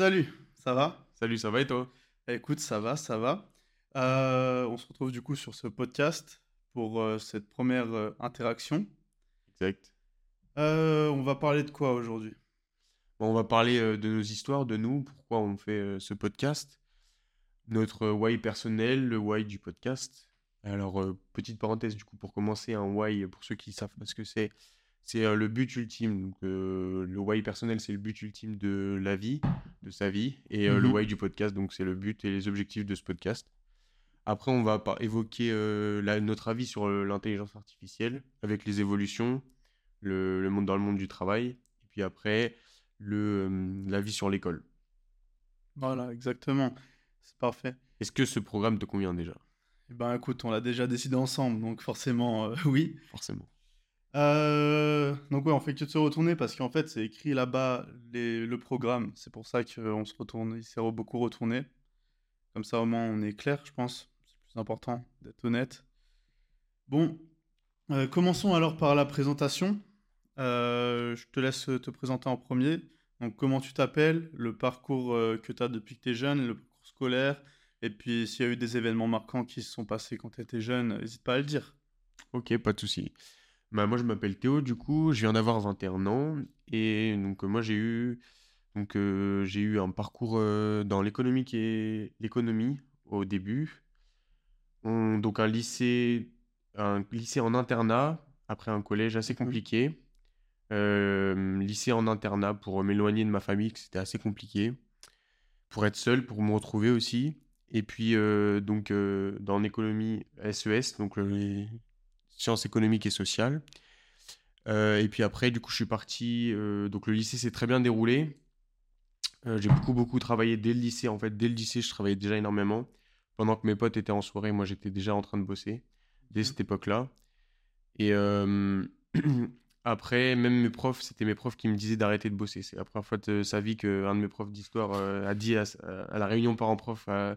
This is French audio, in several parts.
Salut, ça va? Salut, ça va et toi? Écoute, ça va, ça va. Euh, on se retrouve du coup sur ce podcast pour euh, cette première euh, interaction. Exact. On va parler de quoi aujourd'hui? Bon, on va parler de nos histoires, de nous, pourquoi on fait ce podcast, notre why personnel, le why du podcast. Alors, petite parenthèse du coup, pour commencer, un why, pour ceux qui savent pas ce que c'est, c'est le but ultime. Donc, euh, le why personnel, c'est le but ultime de la vie, de sa vie, et euh, le why du podcast, donc c'est le but et les objectifs de ce podcast. Après, on va évoquer euh, la- notre avis sur l'intelligence artificielle, avec les évolutions, le, le monde dans le monde du travail, et puis après, le, l'avis sur l'école. Voilà, exactement. C'est parfait. Est-ce que ce programme te convient déjà? Eh ben écoute, on l'a déjà décidé ensemble, donc forcément, euh, oui. Forcément. Euh, donc ouais, on fait que de se retourner parce qu'en fait, c'est écrit là-bas le programme. C'est pour ça qu'on se retourne, il s'est beaucoup retourné. Comme ça, au moins, on est clair, je pense. C'est plus important d'être honnête. Bon, euh, commençons alors par la présentation. Euh, je te laisse te présenter en premier. Donc, comment tu t'appelles, le parcours que tu as depuis que tu es jeune, le parcours scolaire, et puis s'il y a eu des événements marquants qui se sont passés quand tu étais jeune, n'hésite pas à le dire. Ok, pas de souci. Bah, moi, je m'appelle Théo, du coup, je viens d'avoir 21 ans, et donc euh, moi, j'ai eu, donc, euh, j'ai eu un parcours euh, dans l'économique et l'économie au début. On- donc un lycée, un lycée en internat, après un collège assez Mhm. compliqué. Euh, lycée en internat pour m'éloigner de ma famille, que c'était assez compliqué. Pour être seul, pour me retrouver aussi. Et puis, euh, donc, euh, dans l'économie SES, donc euh, les sciences économiques et sociales. Euh, et puis après, du coup, je suis parti. euh, donc, le lycée s'est très bien déroulé. Euh, j'ai beaucoup, beaucoup travaillé dès le lycée. En fait, dès le lycée, je travaillais déjà énormément. Pendant que mes potes étaient en soirée, moi, j'étais déjà en train de bosser dès Mhm. cette époque-là. Et euh, après, même mes profs, c'était mes profs qui me disaient d'arrêter de bosser. C'est la première fois de sa vie qu'un de mes profs d'histoire a dit à, à la réunion parents-prof à,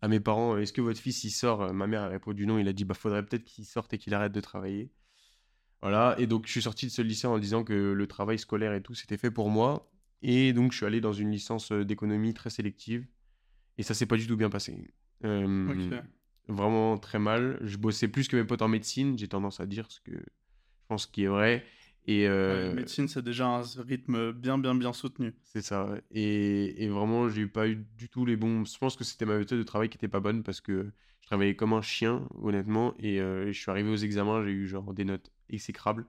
à mes parents, est-ce que votre fils il sort? Ma mère a répondu non. Il a dit, bah faudrait peut-être qu'il sorte et qu'il arrête de travailler. Voilà. Et donc, je suis sorti de ce lycée en disant que le travail scolaire et tout, c'était fait pour moi. Et donc, je suis allé dans une licence euh, d'économie très sélective. Et ça s'est pas du tout bien passé. Euh, vraiment très mal. Je bossais plus que mes potes en médecine, j'ai tendance à dire ce que je pense qui est vrai. Et Ouais, euh, médecine, c'est déjà un rythme bien, bien, bien soutenu. c'est ça. ouais. Et, et vraiment, j'ai pas eu du tout les bons. Je pense que c'était ma méthode de travail qui était pas bonne parce que je travaillais comme un chien, honnêtement. Et euh, je suis arrivé aux examens, j'ai eu genre des notes exécrables.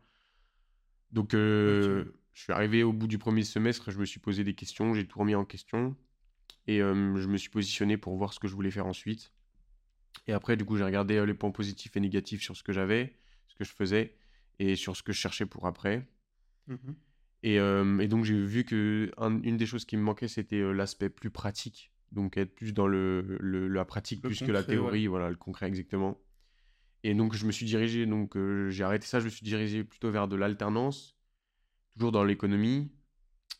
Donc, euh, je suis arrivé au bout du premier semestre, je me suis posé des questions, j'ai tout remis en question. Et je me suis positionné pour voir ce que je voulais faire ensuite. Et après, du coup, j'ai regardé euh, les points positifs et négatifs sur ce que j'avais, ce que je faisais, et sur ce que je cherchais pour après. Mhm. Et, euh, et donc, j'ai vu que un- une des choses qui me manquait, c'était euh, l'aspect plus pratique. Donc, être plus dans le, le- la pratique Le plus que la ouais. théorie, voilà, le concret exactement. Et donc, je me suis dirigé, donc euh, j'ai arrêté ça, je me suis dirigé plutôt vers de l'alternance, toujours dans l'économie.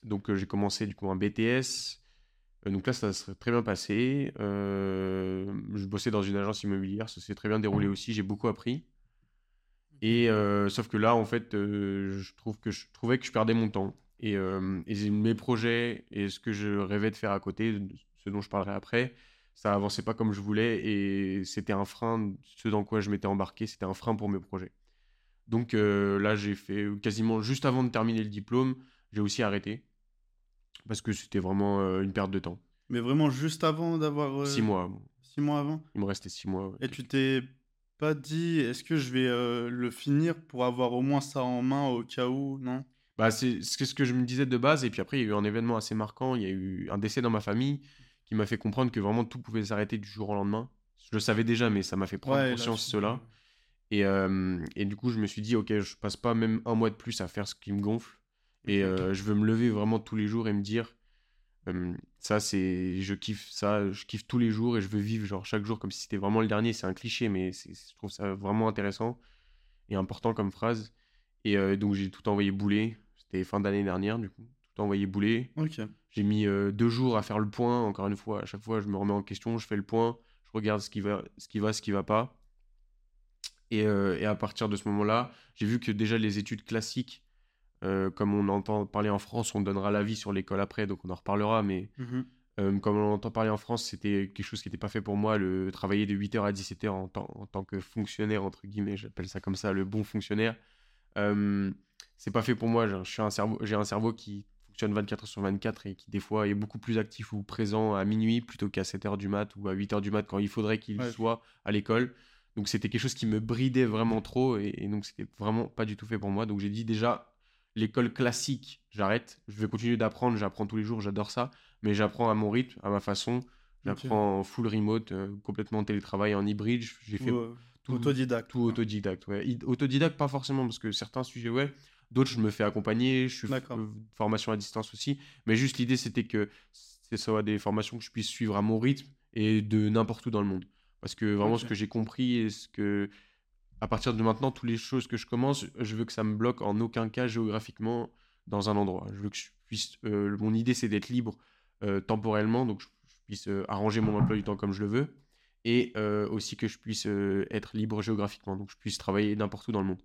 Donc, euh, j'ai commencé du coup un BTS. Euh, donc là, ça s'est très bien passé. Je bossais dans une agence immobilière, ça s'est très bien déroulé aussi, j'ai beaucoup appris. Et euh, sauf que là, en fait, euh, je trouve que je trouvais que je perdais mon temps. Et, euh, et mes projets et ce que je rêvais de faire à côté, ce dont je parlerai après, ça avançait pas comme je voulais et c'était un frein, ce dans quoi je m'étais embarqué, c'était un frein pour mes projets. Donc euh, là, j'ai fait quasiment juste avant de terminer le diplôme, j'ai aussi arrêté parce que c'était vraiment euh, une perte de temps. Mais vraiment juste avant d'avoir... Six mois, Six mois avant? il me restait six mois. ouais. Et tu t'es pas dit, est-ce que je vais euh, le finir pour avoir au moins ça en main au cas où, non? Bah, c'est ce que je me disais de base, et puis après, il y a eu un événement assez marquant, il y a eu un décès dans ma famille qui m'a fait comprendre que vraiment tout pouvait s'arrêter du jour au lendemain. Je le savais déjà, mais ça m'a fait prendre Ouais, conscience de cela. Et, euh, et du coup, je me suis dit, ok, je passe pas même un mois de plus à faire ce qui me gonfle, et euh, je veux me lever vraiment tous les jours et me dire, euh, ça, c'est, je kiffe ça, je kiffe tous les jours, et je veux vivre genre chaque jour comme si c'était vraiment le dernier. C'est un cliché, mais je trouve ça vraiment intéressant et important comme phrase. Et euh, donc, j'ai tout envoyé bouler. C'était fin d'année dernière, du coup. Tout envoyé bouler. Ok. J'ai mis euh, deux jours à faire le point. Encore une fois, à chaque fois, je me remets en question, je fais le point, je regarde ce qui va, ce qui va, ce qui va pas. Et, et à partir de ce moment-là, j'ai vu que déjà les études classiques Euh, comme on entend parler en France, on donnera l'avis sur l'école après, donc on en reparlera. Mais Mhm. euh, comme on entend parler en France, c'était quelque chose qui n'était pas fait pour moi, le travailler de 8h à 17h en, tant- en tant que fonctionnaire, entre guillemets, j'appelle ça comme ça, le bon fonctionnaire. Euh, c'est pas fait pour moi. J'ai un- cerveau, j'ai un cerveau qui fonctionne 24 heures sur 24 et qui des fois est beaucoup plus actif ou présent à minuit plutôt qu'à 7 heures du mat ou à 8 heures du mat quand il faudrait qu'il Ouais. soit à l'école. Donc c'était quelque chose qui me bridait vraiment trop et, et donc c'était vraiment pas du tout fait pour moi. Donc j'ai dit déjà l'école classique, j'arrête. Je vais continuer d'apprendre, j'apprends tous les jours, j'adore ça, mais j'apprends à mon rythme, à ma façon. J'apprends en full remote, euh, complètement en télétravail, en hybride. J'ai fait euh, tout, autodidacte. tout autodidacte, ouais. I- Autodidacte, pas forcément, parce que certains sujets, ouais. D'autres, je me fais accompagner. Je suis euh, formation à distance aussi. Mais juste l'idée, c'était que ce soit des formations que je puisse suivre à mon rythme et de n'importe où dans le monde. Parce que vraiment, ce que j'ai compris et ce que, à partir de maintenant, toutes les choses que je commence, je veux que ça me bloque en aucun cas géographiquement dans un endroit. Je puisse. euh, mon idée, c'est d'être libre euh, temporellement, donc je, puisse euh, arranger mon emploi du temps comme je le veux. Et aussi que je puisse être libre géographiquement, donc je puisse travailler n'importe où dans le monde.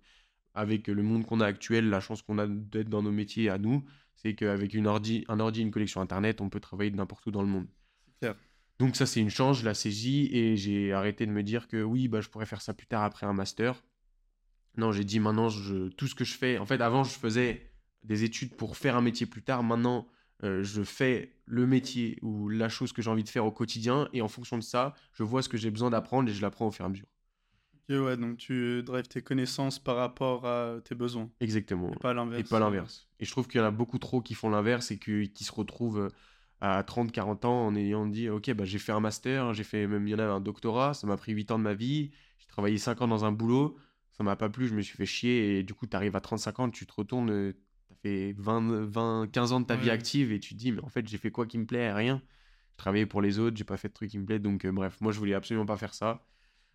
Avec le monde qu'on a actuel, la chance qu'on a d'être dans nos métiers à nous, c'est qu'avec une ordi, un ordi, une connexion internet, on peut travailler n'importe où dans le monde. Donc ça, c'est une chance, je la saisis et j'ai arrêté de me dire que oui, bah, je pourrais faire ça plus tard après un master. Non, j'ai dit maintenant, je, tout ce que je fais, en fait, avant, je faisais des études pour faire un métier plus tard. Maintenant, euh, je fais le métier ou la chose que j'ai envie de faire au quotidien et en fonction de ça, je vois ce que j'ai besoin d'apprendre et je l'apprends au fur et à mesure. Ok, ouais, donc tu drives tes connaissances par rapport à tes besoins. Exactement. Et pas l'inverse. Et pas l'inverse. Et je trouve qu'il y en a beaucoup trop qui font l'inverse et que- qui se retrouvent euh, à 30, 40 ans en ayant dit Ok, bah, j'ai fait un master, j'ai fait même, il y en a un doctorat, ça m'a pris 8 ans de ma vie, j'ai travaillé 5 ans dans un boulot, ça m'a pas plu, je me suis fait chier et du coup, tu arrives à 35 ans, tu te retournes, euh, t'as fait 20, 20, 15 ans de ta vie active et tu te dis Mais en fait, j'ai fait quoi qui me plaît? Rien. J'ai travaillé pour les autres, j'ai pas fait de trucs qui me plaisent, donc euh, bref, moi je voulais absolument pas faire ça.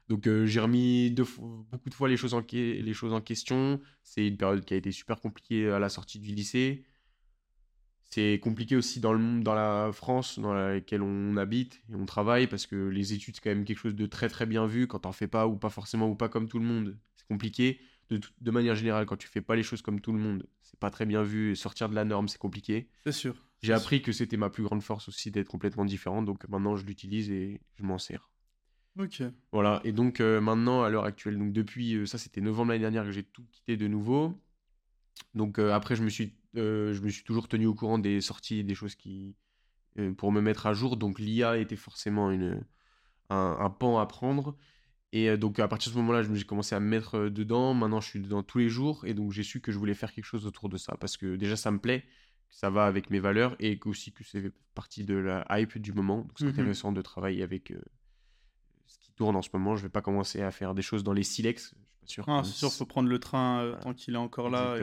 Donc euh, j'ai remis deux beaucoup de fois les choses, en que- les choses en question. C'est une période qui a été super compliquée à la sortie du lycée. C'est compliqué aussi dans le monde, dans la France dans laquelle on habite et on travaille parce que les études c'est quand même quelque chose de très très bien vu quand t'en fais pas ou pas forcément ou pas comme tout le monde. C'est compliqué. De, manière générale, quand tu fais pas les choses comme tout le monde, c'est pas très bien vu et sortir de la norme c'est compliqué. C'est sûr. J'ai appris que c'était ma plus grande force aussi d'être complètement différent donc maintenant je l'utilise et je m'en sers. Ok. Voilà, et donc euh, maintenant, à l'heure actuelle, donc depuis, euh, ça c'était novembre l'année dernière que j'ai tout quitté de nouveau. Donc euh, après, je me suis, euh, je me suis toujours tenu au courant des sorties et des choses qui, euh, pour me mettre à jour. Donc l'IA était forcément une, un, un pan à prendre. Et donc à partir de ce moment-là, je me- j'ai commencé à me mettre dedans. Maintenant, je suis dedans tous les jours. Et donc j'ai su que je voulais faire quelque chose autour de ça. Parce que déjà, ça me plaît, que ça va avec mes valeurs et aussi que c'est partie de la hype du moment. Donc c'est Mhm. intéressant de travailler avec ce qui tourne en ce moment. Je vais pas commencer à faire des choses dans les silex. Ah, que c'est sûr, faut prendre le train euh, Voilà. tant qu'il est encore là et-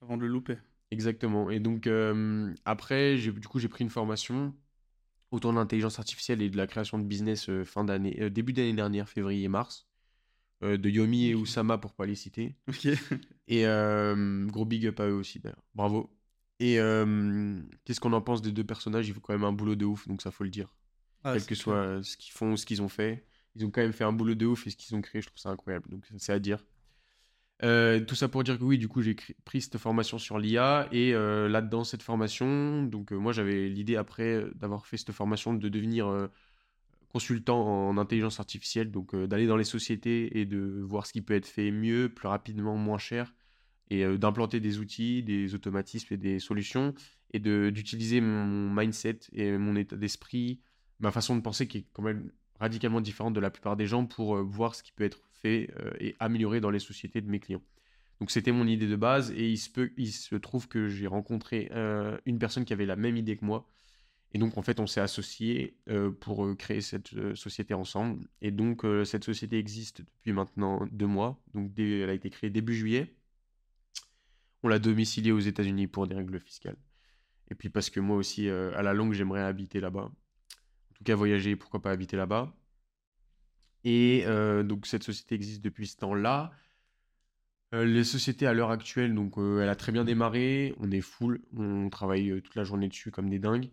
avant de le louper. Exactement. Et donc, euh, après, j'ai- du coup, j'ai pris une formation autour de l'intelligence artificielle et de la création de business euh, fin d'année, euh, début d'année dernière, février-mars, euh, de Yomi et. Oussama pour pas les citer. Ok. Et euh, gros big up à eux aussi, d'ailleurs. Bravo. Et euh, qu'est-ce qu'on en pense des deux personnages? Ils font quand même un boulot de ouf, donc ça faut le dire. Ah, Quel que clair. soit ce qu'ils font, ce qu'ils ont fait. Ils ont quand même fait un boulot de ouf et ce qu'ils ont créé, je trouve ça incroyable. Donc c'est à dire. Euh, tout ça pour dire que oui, du coup, j'ai pris cette formation sur l'IA et euh, là-dedans, cette formation, donc euh, moi j'avais l'idée après d'avoir fait cette formation de devenir consultant en intelligence artificielle, donc d'aller dans les sociétés et de voir ce qui peut être fait mieux, plus rapidement, moins cher et d'implanter des outils, des automatismes et des solutions et d'utiliser mon mindset et mon état d'esprit, ma façon de penser qui est quand même radicalement différente de la plupart des gens pour euh, voir ce qui peut être fait euh, et amélioré dans les sociétés de mes clients. Donc c'était mon idée de base et il se, trouve que j'ai rencontré euh, une personne qui avait la même idée que moi. Et donc en fait on s'est associés euh, pour créer cette société ensemble. Et donc cette société existe depuis maintenant deux mois. Donc elle a été créée début juillet. On l'a domiciliée aux États-Unis pour des règles fiscales. Et puis parce que moi aussi, à la longue, j'aimerais habiter là-bas. Tout voyager, pourquoi pas habiter là-bas. Et euh, donc cette société existe depuis ce temps-là. Euh, les sociétés à l'heure actuelle, donc euh, elle a très bien démarré. On est full, on travaille euh, toute la journée dessus comme des dingues.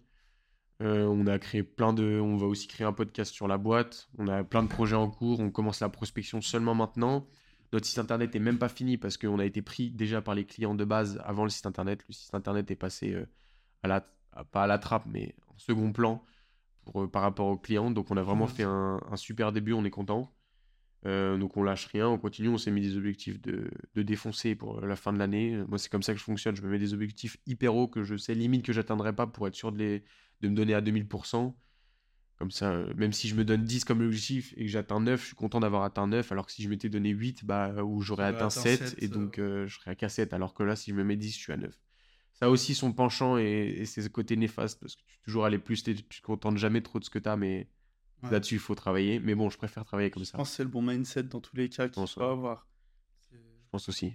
On a créé plein de, on va aussi créer un podcast sur la boîte. On a plein de projets en cours. On commence la prospection seulement maintenant Notre site internet est même pas fini parce qu'on a été pris déjà par les clients de base avant le site internet. Le site internet est passé à la, pas à la trappe, mais en second plan pour, euh, par rapport aux clients. Donc on a vraiment fait un, super début, on est content. Euh, donc on lâche rien, on continue, on s'est mis des objectifs de, de, défoncer pour la fin de l'année. Moi c'est comme ça que je fonctionne, je me mets des objectifs hyper hauts que je sais limite que j'atteindrai pas pour être sûr de, les, de me donner à 2000%. Comme ça, euh, même si je me donne 10 comme objectif et que j'atteins 9, je suis content d'avoir atteint 9. Alors que si je m'étais donné 8, bah, ou j'aurais atteint 7, et donc euh, je serais à 7. Alors que là, si je me mets 10, je suis à 9. Ça a aussi son penchant et, ses côtés néfastes parce que tu toujours aller plus, tu te contentes jamais trop de ce que tu as, mais là-dessus, il faut travailler. Mais bon, je préfère travailler comme ça. Je pense que c'est le bon mindset dans tous les cas qu'il faut avoir. Je pense aussi.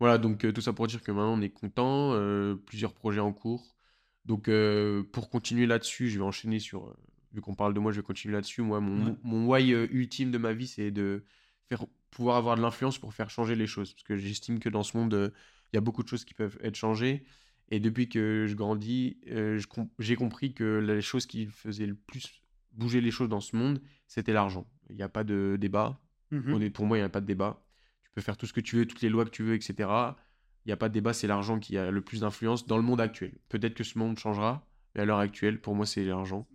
Voilà, donc euh, tout ça pour dire que maintenant on est content, plusieurs projets en cours. Donc pour continuer là-dessus, je vais enchaîner sur vu qu'on parle de moi, je vais continuer là-dessus. Moi, mon, mon why euh, ultime de ma vie, c'est de faire, pouvoir avoir de l'influence pour faire changer les choses. Parce que j'estime que dans ce monde, euh, il y a beaucoup de choses qui peuvent être changées. Et depuis que je grandis, euh, j'ai compris que les choses qui faisaient le plus bouger les choses dans ce monde, c'était l'argent. Il n'y a pas de débat. Mmh pour moi, il n'y a pas de débat. Tu peux faire tout ce que tu veux, toutes les lois que tu veux, etc. Il n'y a pas de débat, c'est l'argent qui a le plus d'influence dans le monde actuel. Peut-être que ce monde changera, mais à l'heure actuelle, pour moi, c'est l'argent.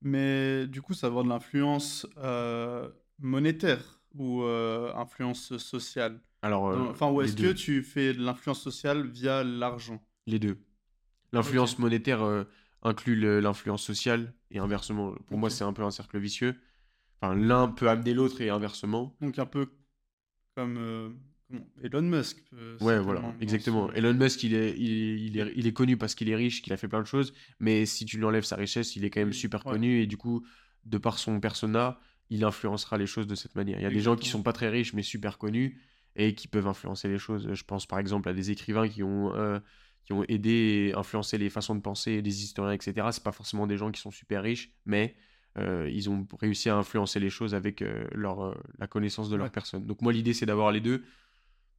Mais du coup, ça va avoir de l'influence euh, monétaire ou euh, influence sociale? Alors, euh, enfin, ou est-ce que tu fais de l'influence sociale via l'argent? Les deux. L'influence monétaire inclut l'influence sociale et inversement. Pour moi, c'est un peu un cercle vicieux. Enfin, l'un peut amener l'autre et inversement. Donc un peu comme Elon Musk. ouais, voilà, exactement. Elon Musk, il est, il, est, il est connu parce qu'il est riche, qu'il a fait plein de choses, mais si tu lui enlèves sa richesse, il est quand même super connu et du coup, de par son persona, il influencera les choses de cette manière. Il y a des gens qui sont pas très riches mais super connus et qui peuvent influencer les choses. Je pense par exemple à des écrivains qui ont, euh, qui ont aidé et influencé les façons de penser des historiens, etc. C'est pas forcément des gens qui sont super riches, mais euh, ils ont réussi à influencer les choses avec euh, leur, la connaissance de leur personne. Donc moi, l'idée, c'est d'avoir les deux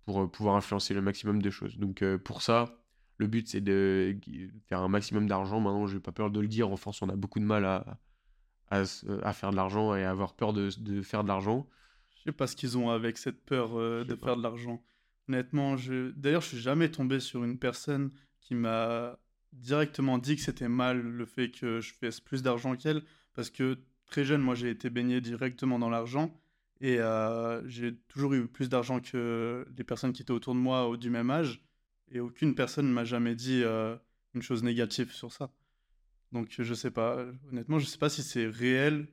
pour pouvoir influencer le maximum de choses. Donc pour ça, le but c'est de faire un maximum d'argent. Maintenant, je n'ai pas peur de le dire. En France, on a beaucoup de mal à, à, faire de l'argent et à avoir peur de, de faire de l'argent. Je sais pas ce qu'ils ont avec cette peur euh, de faire de l'argent. Honnêtement, je... d'ailleurs, je suis jamais tombé sur une personne qui m'a directement dit que c'était mal le fait que je fasse plus d'argent qu'elle, parce que très jeune, moi, j'ai été baigné directement dans l'argent. Et euh, j'ai toujours eu plus d'argent que les personnes qui étaient autour de moi du même âge. Et aucune personne ne m'a jamais dit euh, une chose négative sur ça. Donc je sais pas, honnêtement, je sais pas si c'est réel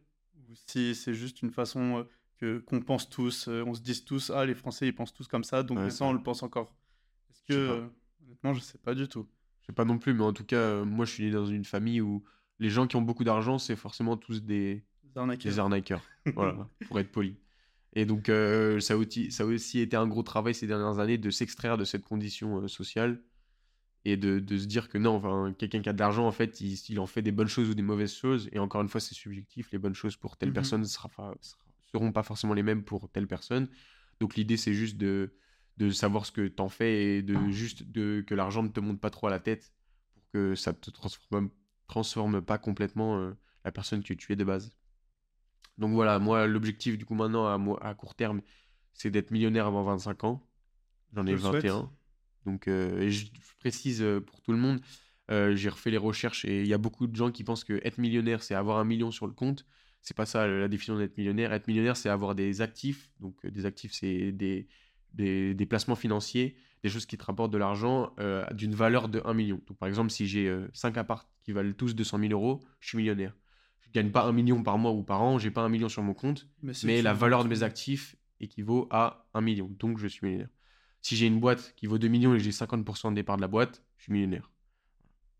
ou si c'est juste une façon euh, qu'on pense tous. on se dit tous, ah les Français ils pensent tous comme ça, donc ça on le pense encore. Est-ce que, honnêtement, je sais pas du tout. Je sais pas non plus, mais en tout cas, moi je suis né dans une famille où les gens qui ont beaucoup d'argent, c'est forcément tous des, des arnaqueurs. voilà, pour être poli. Et donc, euh, ça, a aussi, ça a aussi été un gros travail ces dernières années de s'extraire de cette condition euh, sociale et de, de, se dire que non, enfin, quelqu'un qui a de l'argent, en fait, il, en fait des bonnes choses ou des mauvaises choses. Et encore une fois, c'est subjectif. Les bonnes choses pour telle mmh personne ne seront pas forcément les mêmes pour telle personne. Donc, l'idée, c'est juste de, de savoir ce que tu en fais et de juste de, que l'argent ne te monte pas trop à la tête pour que ça ne te transforme, transforme pas complètement euh, la personne que tu es de base. Donc voilà, moi, l'objectif du coup maintenant à, à court terme, c'est d'être millionnaire avant 25 ans. J'en ai 21. Donc, euh, je, précise euh, pour tout le monde, euh, j'ai refait les recherches et il y a beaucoup de gens qui pensent que être millionnaire, c'est avoir un million sur le compte. C'est pas ça la définition d'être millionnaire. Être millionnaire, c'est avoir des actifs. Donc, des actifs, c'est des, des, des, placements financiers, des choses qui te rapportent de l'argent d'une valeur de 1 million. Donc, par exemple, si j'ai 5 apparts qui valent tous 200 000 euros, je suis millionnaire je gagne pas un million par mois ou par an, j'ai pas un million sur mon compte, mais, la valeur de mes actifs équivaut à un million, donc je suis millionnaire. Si j'ai une boîte qui vaut 2 millions et j'ai 50% de départ de la boîte, je suis millionnaire.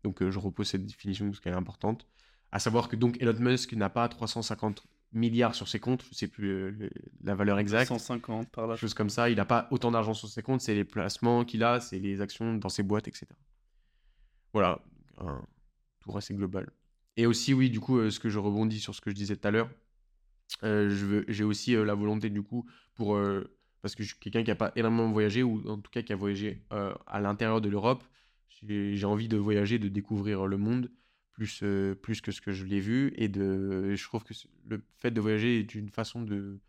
Donc euh, je repose cette définition parce qu'elle est importante. À savoir que donc Elon Musk n'a pas 350 milliards sur ses comptes, je sais plus euh, la valeur exacte. 150 par là. Chose comme ça, il n'a pas autant d'argent sur ses comptes, c'est les placements qu'il a, c'est les actions dans ses boîtes, etc. Voilà, un tour assez global. Et aussi, oui, du coup, euh, ce que je rebondis sur ce que je disais tout à l'heure, euh, j'ai aussi euh, la volonté, du coup, pour. parce que je suis quelqu'un qui n'a pas énormément voyagé, ou en tout cas qui a voyagé à l'intérieur de l'Europe. J'ai envie de voyager, de découvrir le monde plus, plus que ce que je l'ai vu. Et de, je trouve que le fait de voyager est une façon de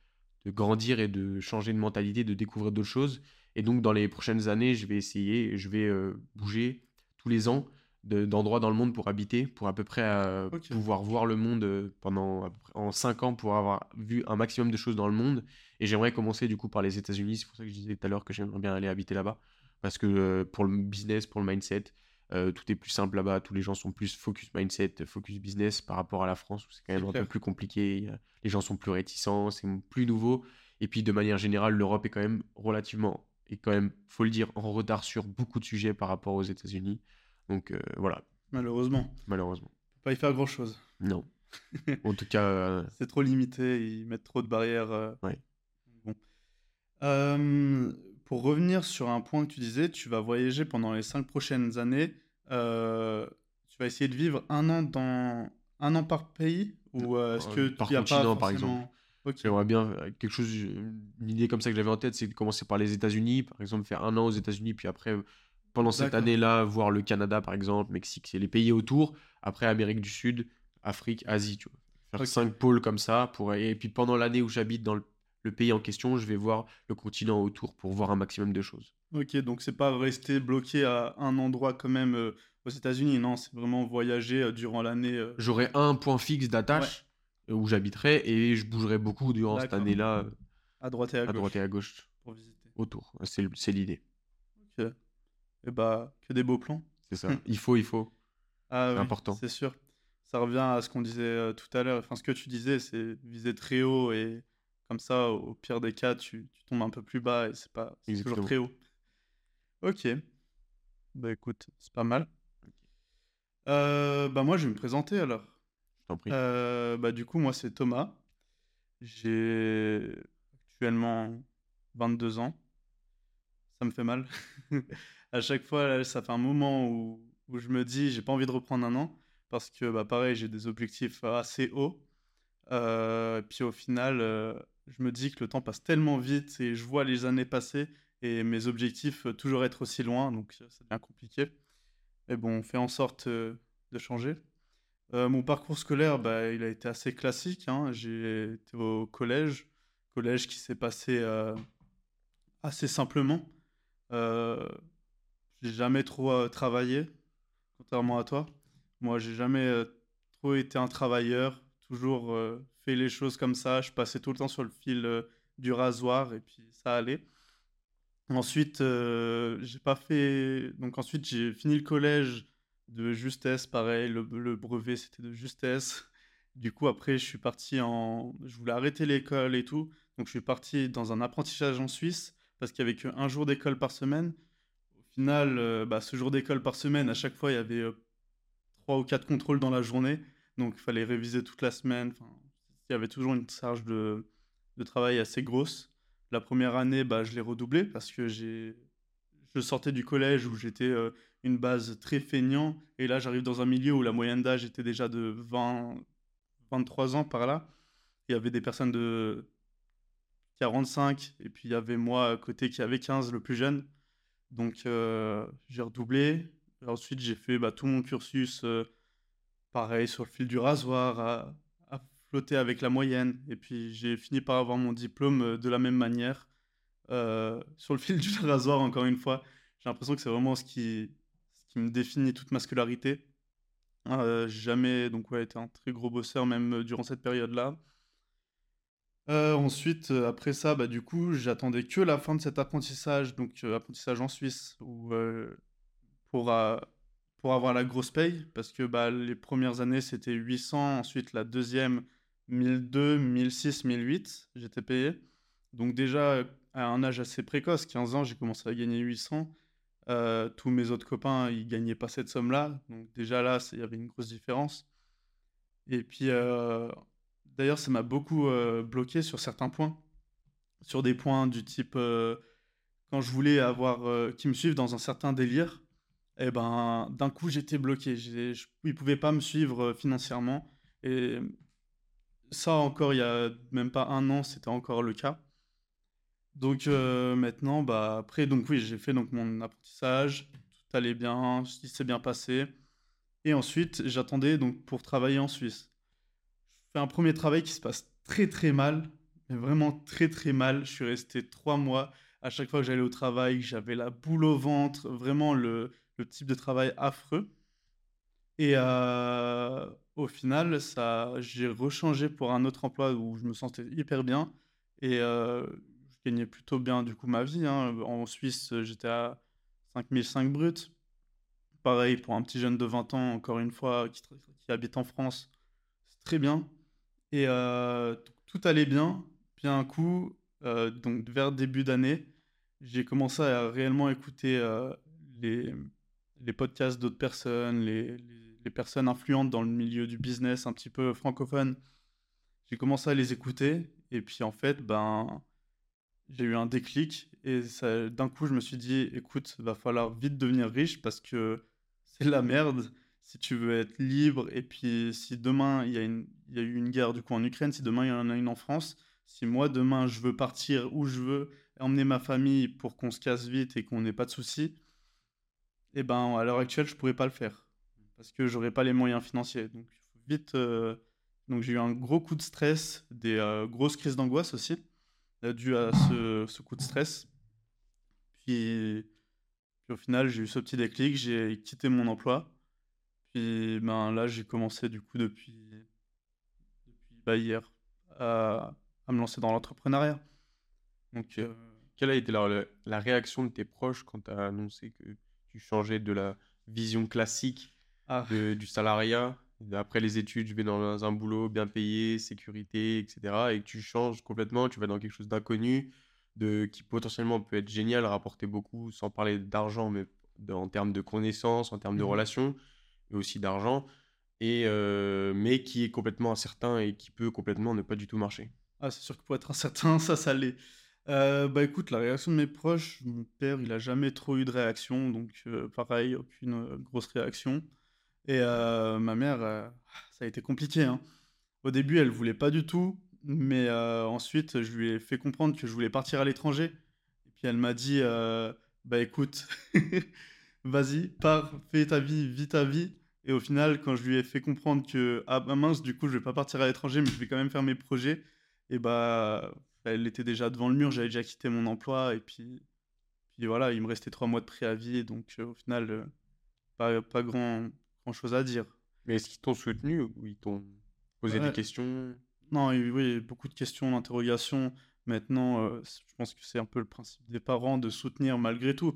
de grandir et de changer de mentalité, de découvrir d'autres choses. Et donc, dans les prochaines années, je vais essayer, je vais euh, bouger tous les ans d'endroits dans le monde pour habiter, pour à peu près euh, pouvoir voir le monde euh, pendant en 5 ans, pour avoir vu un maximum de choses dans le monde. Et j'aimerais commencer du coup par les États-Unis. C'est pour ça que je disais tout à l'heure que j'aimerais bien aller habiter là-bas. Parce que pour le business, pour le mindset, tout est plus simple là-bas. Tous les gens sont plus focus mindset, focus business par rapport à la France où c'est quand même un peu plus compliqué. Les gens sont plus réticents, c'est plus nouveau. Et puis de manière générale, l'Europe est quand même relativement est quand même, faut le dire, en retard sur beaucoup de sujets par rapport aux États-Unis. Donc euh, voilà. Malheureusement. Malheureusement. On peut pas y faire grand chose. Non. en tout cas. Euh, c'est trop limité, ils mettent trop de barrières. Euh. Ouais. Bon. Pour revenir sur un point que tu disais, tu vas voyager pendant les cinq prochaines années. tu vas essayer de vivre un an dans un an par pays ou est-ce que par continent, par exemple J'aimerais bien euh, quelque chose, une idée comme ça que j'avais en tête, c'est de commencer par les États-Unis, par exemple, faire un an aux États-Unis, puis après, pendant cette année-là, voir le Canada, par exemple, Mexique, c'est les pays autour. Après, Amérique du Sud, Afrique, Asie, tu vois. Faire cinq pôles comme ça. Pour... Et puis pendant l'année où j'habite dans le, pays en question, je vais voir le continent autour pour voir un maximum de choses. Ok, donc c'est pas rester bloqué à un endroit quand même euh, aux États-Unis, non, c'est vraiment voyager euh, durant l'année. J'aurai un point fixe d'attache où j'habiterai et je bougerai beaucoup durant cette année-là. À droite et à, à droite et à gauche. Pour visiter. Autour. C'est l'idée. Ok. Et eh bah, que des beaux plans. C'est ça. il faut, il faut. Ah, c'est important. C'est sûr. Ça revient à ce qu'on disait euh, tout à l'heure. Enfin, ce que tu disais, c'est viser très haut et comme ça, au pire des cas, tu, tu tombes un peu plus bas et c'est pas toujours très haut. Ok. Bah écoute, c'est pas mal. Euh, bah moi, je vais me présenter alors. Euh, bah, du coup, moi, c'est Thomas. J'ai actuellement 22 ans. Ça me fait mal. à chaque fois, ça fait un moment où, où je me dis, j'ai pas envie de reprendre un an. Parce que, bah, pareil, j'ai des objectifs assez hauts. Euh, puis au final, euh, je me dis que le temps passe tellement vite et je vois les années passer et mes objectifs toujours être aussi loin. Donc, ça devient compliqué. Mais bon, on fait en sorte de changer. Euh, mon parcours scolaire, bah, il a été assez classique. Hein. J'ai été au collège, collège qui s'est passé euh, assez simplement. Euh, j'ai jamais trop euh, travaillé, contrairement à toi. Moi, j'ai jamais trop été un travailleur, toujours fait les choses comme ça. Je passais tout le temps sur le fil du rasoir et puis ça allait. Ensuite, j'ai pas fait. Donc ensuite, j'ai fini le collège de justesse, pareil, le, brevet c'était de justesse. Du coup, après, je suis parti en. Je voulais arrêter l'école et tout. Donc, je suis parti dans un apprentissage en Suisse parce qu'il n'y avait qu'un jour d'école par semaine. Au final, euh, bah, ce jour d'école par semaine, à chaque fois, il y avait euh, trois ou quatre contrôles dans la journée. Donc, il fallait réviser toute la semaine. Il y avait toujours une charge de, de travail assez grosse. La première année, bah, je l'ai redoublé parce que je sortais du collège où j'étais euh, une base très feignant. Et là, j'arrive dans un milieu où la moyenne d'âge était déjà de 20, 23 ans par là. Il y avait des personnes de 45 et puis il y avait moi à côté qui avait 15, le plus jeune. Donc euh, j'ai redoublé. ensuite, j'ai fait bah, tout mon cursus euh, pareil sur le fil du rasoir, flotter avec la moyenne. Et puis j'ai fini par avoir mon diplôme de la même manière. Euh, sur le fil du rasoir, encore une fois. J'ai l'impression que c'est vraiment ce qui, ce qui me définit toute ma scolarité. Euh, jamais donc ouais, été un très gros bosseur, même euh, durant cette période-là. ensuite, après ça, bah, du coup, j'attendais que la fin de cet apprentissage, donc apprentissage en Suisse, où, pour, pour avoir la grosse paye, parce que bah, les premières années, c'était 800, ensuite la deuxième, 1002, 1006, 1008, j'étais payé. Donc déjà, à un âge assez précoce, 15 ans, j'ai commencé à gagner 800. Euh, tous mes autres copains, ils gagnaient pas cette somme-là. Donc déjà là, il y avait une grosse différence. Et puis, euh, d'ailleurs, ça m'a beaucoup euh, bloqué sur certains points. Sur des points du type, quand je voulais avoir qui me suivent dans un certain délire, eh ben, d'un coup, j'étais bloqué. Ils ne pouvaient pas me suivre financièrement. Et ça, encore, il y a même pas un an, c'était encore le cas. Donc euh, maintenant, bah, après, donc oui, j'ai fait donc mon apprentissage, tout allait bien, il s'est bien passé. Et ensuite, j'attendais donc pour travailler en Suisse. Je fais un premier travail qui se passe très très mal, mais vraiment très très mal. Je suis resté trois mois. À chaque fois que j'allais au travail, j'avais la boule au ventre, vraiment le, le type de travail affreux. Et au final, ça, j'ai rechangé pour un autre emploi où je me sentais hyper bien et je gagnais plutôt bien du coup ma vie. hein. En Suisse, j'étais à 5005 bruts. Pareil pour un petit jeune de 20 ans, encore une fois, qui, habite en France, c'est très bien. Et tout allait bien. Puis un coup, donc vers début d'année, j'ai commencé à réellement écouter les, podcasts d'autres personnes, les- les personnes influentes dans le milieu du business un petit peu francophone. J'ai commencé à les écouter et puis en fait, ben, j'ai eu un déclic et d'un coup, je me suis dit, écoute, va falloir vite devenir riche parce que c'est la merde si tu veux être libre. Et puis, si demain, il y a une, il y a eu une guerre du coup en Ukraine, si demain, il y en a une en France, si moi, demain, je veux partir où je veux, emmener ma famille pour qu'on se casse vite et qu'on n'ait pas de soucis, eh ben, à l'heure actuelle, je pourrais pas le faire parce que j'aurais pas les moyens financiers. Donc, vite. euh, Donc, j'ai eu un gros coup de stress, des euh, grosses crises d'angoisse aussi, euh, dues à ce, coup de stress. Puis, au final, j'ai eu ce petit déclic, j'ai quitté mon emploi. Puis ben, là, j'ai commencé du coup depuis, bah, hier à, me lancer dans l'entrepreneuriat. Donc, Quelle a été la réaction de tes proches quand tu as annoncé que tu changeais de la vision classique ah, de- du salariat, après les études, je vais dans un boulot bien payé, sécurité, etc. Et que tu changes complètement, tu vas dans quelque chose d'inconnu, de, qui potentiellement peut être génial, rapporter beaucoup, sans parler d'argent, mais de- en termes de connaissances, en termes de mhm. relations, et aussi d'argent, et, euh, mais qui est complètement incertain et qui peut complètement ne pas du tout marcher. Ah, c'est sûr que pour être incertain, ça, ça l'est. Euh, bah écoute, la réaction de mes proches, mon père, il a jamais trop eu de réaction, donc euh, pareil, aucune euh, grosse réaction. Et euh, ma mère, euh, ça a été compliqué, hein. Au début, elle voulait pas du tout, mais euh, ensuite, je lui ai fait comprendre que je voulais partir à l'étranger. Et puis elle m'a dit, bah écoute, vas-y, pars, fais ta vie, vis ta vie. Et au final, quand je lui ai fait comprendre que, ah bah mince, du coup, je vais pas partir à l'étranger, mais je vais quand même faire mes projets, et bah, elle était déjà devant le mur, j'avais déjà quitté mon emploi, et puis, puis voilà, il me restait trois mois de préavis, donc au final, pas grand, grand chose à dire. Mais est-ce qu'ils t'ont soutenu ou ils t'ont posé des questions? non, oui, beaucoup de questions, d'interrogations. Maintenant, euh, je pense que c'est un peu le principe des parents de soutenir malgré tout.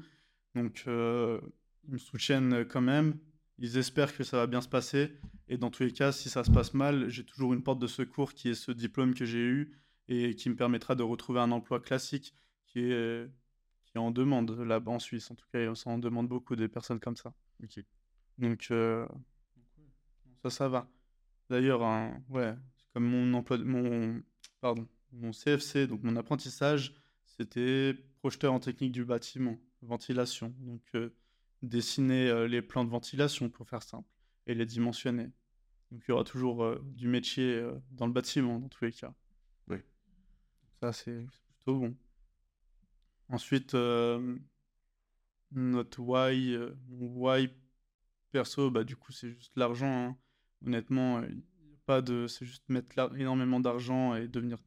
Donc, euh, ils me soutiennent quand même. Ils espèrent que ça va bien se passer. Et dans tous les cas, si ça se passe mal, j'ai toujours une porte de secours qui est ce diplôme que j'ai eu et qui me permettra de retrouver un emploi classique qui est, qui est en demande là-bas en Suisse. En tout cas, ça en demande beaucoup des personnes comme ça. Ok. Donc, euh, ça, ça va. D'ailleurs, un- ouais, c'est comme mon emploi, mon, pardon, mon CFC, donc mon apprentissage, c'était projeteur en technique du bâtiment, ventilation. Donc, euh, dessiner euh, les plans de ventilation pour faire simple et les dimensionner. Donc, il y aura toujours du métier dans le bâtiment, dans tous les cas. Oui. Ça, c'est plutôt bon. Ensuite, notre why, why perso, bah, du coup, c'est juste l'argent. hein. Honnêtement, euh, pas de, c'est juste mettre énormément d'argent et devenir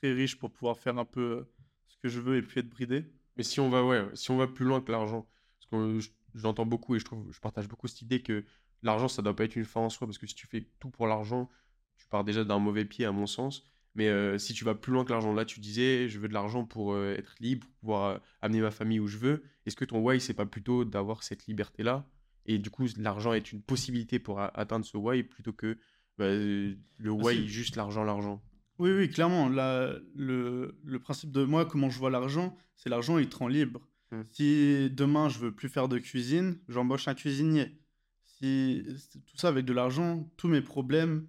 très riche pour pouvoir faire un peu euh, ce que je veux et puis être bridé. Mais si on va, ouais, si on va plus loin que l'argent, parce que je- j'entends beaucoup et je trouve, je partage beaucoup cette idée que l'argent, ça doit pas être une fin en soi, parce que si tu fais tout pour l'argent, tu pars déjà d'un mauvais pied, à mon sens. Mais euh, si tu vas plus loin que l'argent, là, tu disais, je veux de l'argent pour euh, être libre, pour pouvoir euh, amener ma famille où je veux. Est-ce que ton why, c'est pas plutôt d'avoir cette liberté-là? Et du coup, l'argent est une possibilité pour atteindre ce why plutôt que bah, euh, le Ah, why, juste l'argent, l'argent. Oui, oui, clairement. Là, le, le principe de moi, comment je vois l'argent, c'est l'argent, il te rend libre. Hmm. Si demain, je veux plus faire de cuisine, j'embauche un cuisinier. Si tout ça avec de l'argent, tous mes problèmes,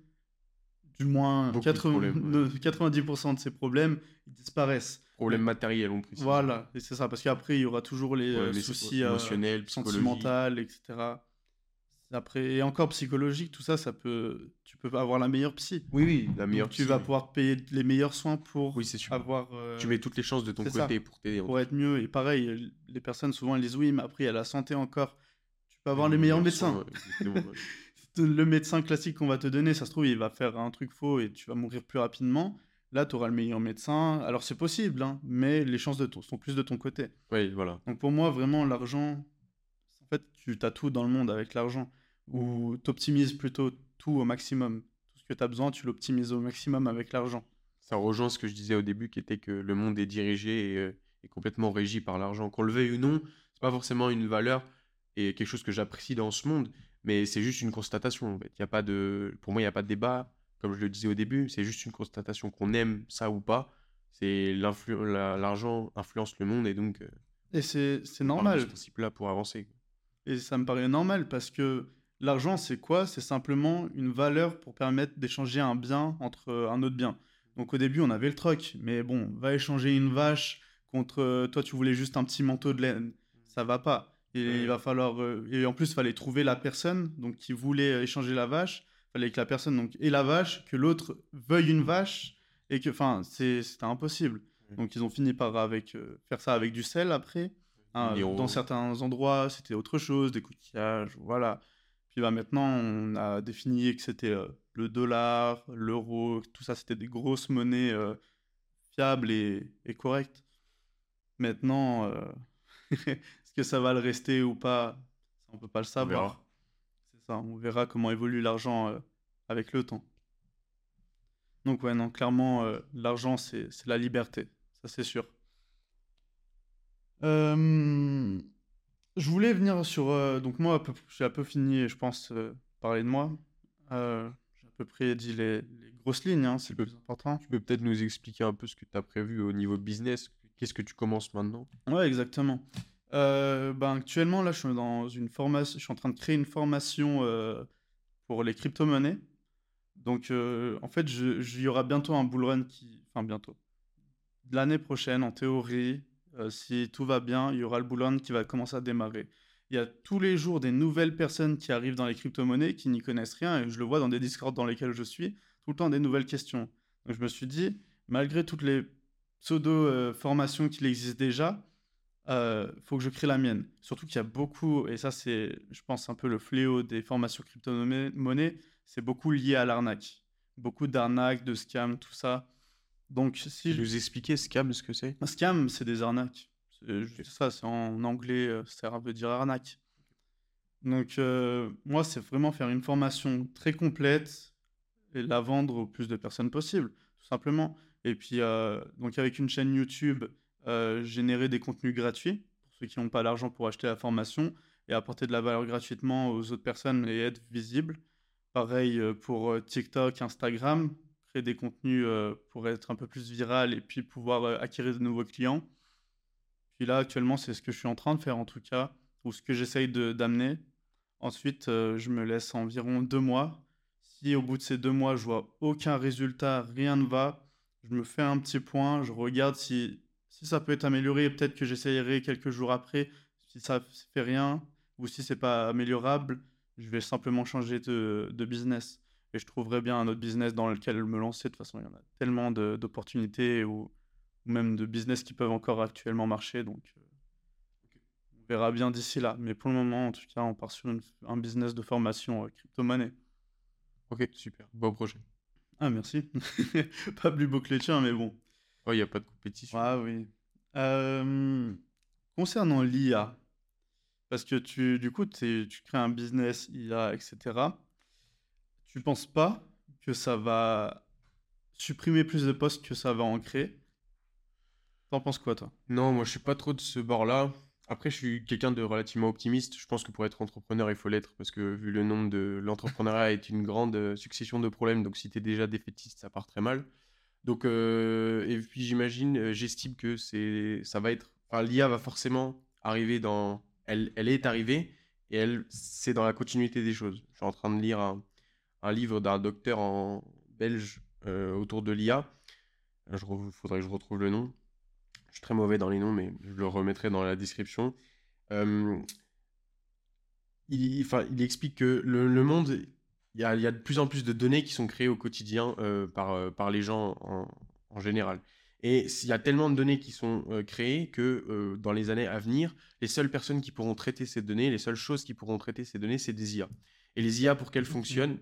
du moins Beaucoup de 80 problèmes, de- 90% de ces problèmes, ils disparaissent. Problème matériel, on précise. Voilà, et c'est ça, parce qu'après, il y aura toujours les Ouais, euh, soucis euh, émotionnels, psychologiques. sentimentaux, etc. Après, et encore psychologique, tout ça, ça peut, tu peux avoir la meilleure psy. Oui, oui, la Donc, meilleure tu psy, vas oui. pouvoir payer les meilleurs soins pour Oui, c'est sûr. avoir euh, Tu mets toutes les chances de ton ça. côté pour t'aider. pour être mieux. Et pareil, les personnes souvent elles disent oui, mais après il y a la santé encore. Tu peux avoir les meilleurs médecins. soins, exactement, ouais. Le médecin classique qu'on va te donner, ça se trouve, il va faire un truc faux et tu vas mourir plus rapidement. Là, tu auras le meilleur médecin. Alors, c'est possible, hein, mais les chances de sont plus de ton côté. Oui, voilà. Donc, pour moi, vraiment, l'argent, en fait, tu as tout dans le monde avec l'argent. Ou tu optimises plutôt tout au maximum. Tout ce que tu as besoin, tu l'optimises au maximum avec l'argent. Ça rejoint ce que je disais au début, qui était que le monde est dirigé et euh, est complètement régi par l'argent. Qu'on le veuille ou non, c'est pas forcément une valeur et quelque chose que j'apprécie dans ce monde, mais c'est juste une constatation. En fait. y a pas de... Pour moi, il n'y a pas de débat comme je le disais au début, c'est juste une constatation qu'on aime ça ou pas. C'est l'argent influence le monde et donc. Euh, et c'est normal. Ce principe-là pour avancer. Et ça me paraît normal parce que l'argent, c'est quoi? C'est simplement une valeur pour permettre d'échanger un bien entre un autre bien. Donc au début, on avait le troc, mais bon, va échanger une vache contre euh, toi, tu voulais juste un petit manteau de laine, ça va pas. Et il va falloir euh, et en plus, il fallait trouver la personne donc qui voulait échanger la vache fallait que la personne donc ait la vache, que l'autre veuille une vache, et que, enfin, c'était impossible. Donc ils ont fini par avec, euh, faire ça avec du sel après. Hein, dans certains endroits, c'était autre chose, des coquillages, voilà. Puis bah, maintenant, on a défini que c'était euh, le dollar, l'euro, tout ça, c'était des grosses monnaies euh, fiables et, et, correctes. Maintenant, est-ce que ça va le rester ou pas? On peut pas le savoir on verra comment évolue l'argent euh, avec le temps. Donc ouais, non, clairement, euh, l'argent, c'est la liberté, ça c'est sûr. Euh, je voulais venir sur... donc moi, j'ai un peu fini, je pense, parler de moi. j'ai à peu près dit les, grosses lignes, hein, c'est le plus important. Tu peux peut-être nous expliquer un peu ce que tu as prévu au niveau business Qu'est-ce que tu commences maintenant? Ouais, exactement. Ben, actuellement, là, je suis dans une formation, je suis en train de créer une formation euh, pour les crypto-monnaies. Donc, euh, en fait, il y aura bientôt un bull run qui, enfin bientôt, l'année prochaine, en théorie, si tout va bien, il y aura le bull run qui va commencer à démarrer. Il y a tous les jours des nouvelles personnes qui arrivent dans les crypto-monnaies qui n'y connaissent rien et je le vois dans des discords dans lesquels je suis, tout le temps des nouvelles questions. Donc, je me suis dit, malgré toutes les pseudo-formations qu'il existe déjà, euh, faut que je crée la mienne. Surtout qu'il y a beaucoup, et ça c'est, je pense, un peu le fléau des formations crypto-monnaie, c'est beaucoup lié à l'arnaque. Beaucoup d'arnaques, de scams, tout ça. Donc si je... vous expliquer scam, ce que c'est? Un scam, c'est des arnaques. C'est ça, c'est en anglais, euh, ça veut dire arnaque. Donc euh, moi, c'est vraiment faire une formation très complète et la vendre au plus de personnes possible, tout simplement. Et puis, euh, donc avec une chaîne YouTube euh, générer des contenus gratuits pour ceux qui n'ont pas l'argent pour acheter la formation et apporter de la valeur gratuitement aux autres personnes et être visible. Pareil euh, pour euh, TikTok, Instagram, créer des contenus pour être un peu plus viral et puis pouvoir acquérir de nouveaux clients. Puis là, actuellement, c'est ce que je suis en train de faire en tout cas, ou ce que j'essaye d'amener. Ensuite, je me laisse environ deux mois. Si au bout de ces deux mois, je vois aucun résultat, rien ne va, je me fais un petit point, je regarde si si ça peut être amélioré, peut-être que j'essayerai quelques jours après. Si ça ne fait rien ou si c'est pas améliorable, je vais simplement changer de, business. Et je trouverai bien un autre business dans lequel me lancer. De toute façon, il y en a tellement d'opportunités ou, même de business qui peuvent encore actuellement marcher. Donc, euh, on verra bien d'ici là. Mais pour le moment, en tout cas, on part sur un business de formation euh, crypto-monnaie. Ok, super. Beau projet. Ah, merci. pas plus beau que les tiens, mais bon. Oh, il n'y a pas de compétition. Ah oui. Euh, concernant l'IA, parce que tu, du coup, tu crées un business IA, etc. Tu penses pas que ça va supprimer plus de postes que ça va en créer? T'en penses quoi, toi? Non, moi, je suis pas trop de ce bord-là. Après, je suis quelqu'un de relativement optimiste. Je pense que pour être entrepreneur, il faut l'être parce que vu le nombre de l'entrepreneuriat est une grande euh, succession de problèmes. Donc, si tu es déjà défaitiste, ça part très mal. Donc, euh, et puis j'imagine, euh, j'estime que c'est, ça va être, enfin, l'IA va forcément arriver dans, elle, elle est arrivée et elle, c'est dans la continuité des choses. Je suis en train de lire un, livre d'un docteur en belge euh, autour de l'IA. Il faudrait que je retrouve le nom. Je suis très mauvais dans les noms, mais je le remettrai dans la description. il, enfin, il explique que le monde il y a, de plus en plus de données qui sont créées au quotidien euh, par, euh, par les gens en, général. Et il y a tellement de données qui sont euh, créées que dans les années à venir, les seules personnes qui pourront traiter ces données, les seules choses qui pourront traiter ces données, c'est des IA. Et les IA, pour qu'elles fonctionnent,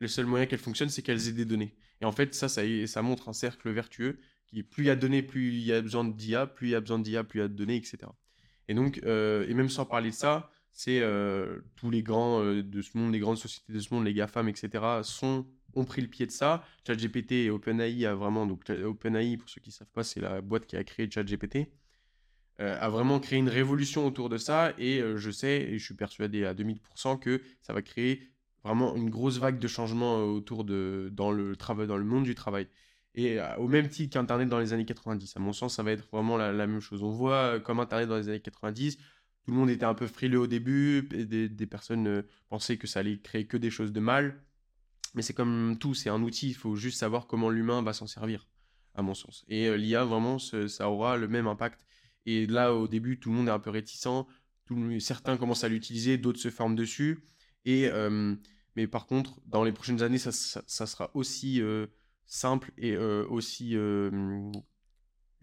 le seul moyen qu'elles fonctionnent, c'est qu'elles aient des données. Et en fait, ça, ça, ça montre un cercle vertueux qui plus il y a de données, plus il y a besoin d'IA, plus il y a besoin d'IA, plus il y a de données, etc. Et donc, et même sans parler de ça, c'est euh, tous les grands euh, de ce monde, les grandes sociétés de ce monde, les GAFAM, etc., sont, ont pris le pied de ça. ChatGPT et OpenAI a vraiment, donc OpenAI, pour ceux qui ne savent pas, c'est la boîte qui a créé ChatGPT, a vraiment créé une révolution autour de ça. Et je sais, et je suis persuadé à 2000% que ça va créer vraiment une grosse vague de changements autour de, dans le travail, dans le monde du travail. Et euh, au même titre qu'Internet dans les années 90. À mon sens, ça va être vraiment la, même chose. On voit euh, comme Internet dans les années 90, tout le monde était un peu frileux au début, des, personnes euh, pensaient que ça allait créer que des choses de mal. Mais c'est comme tout, c'est un outil, il faut juste savoir comment l'humain va s'en servir, à mon sens. Et l'IA, vraiment, ça aura le même impact. Et là, au début, tout le monde est un peu réticent, certains commencent à l'utiliser, d'autres se forment dessus. Et, mais par contre, dans les prochaines années, ça, sera aussi simple et euh, aussi euh,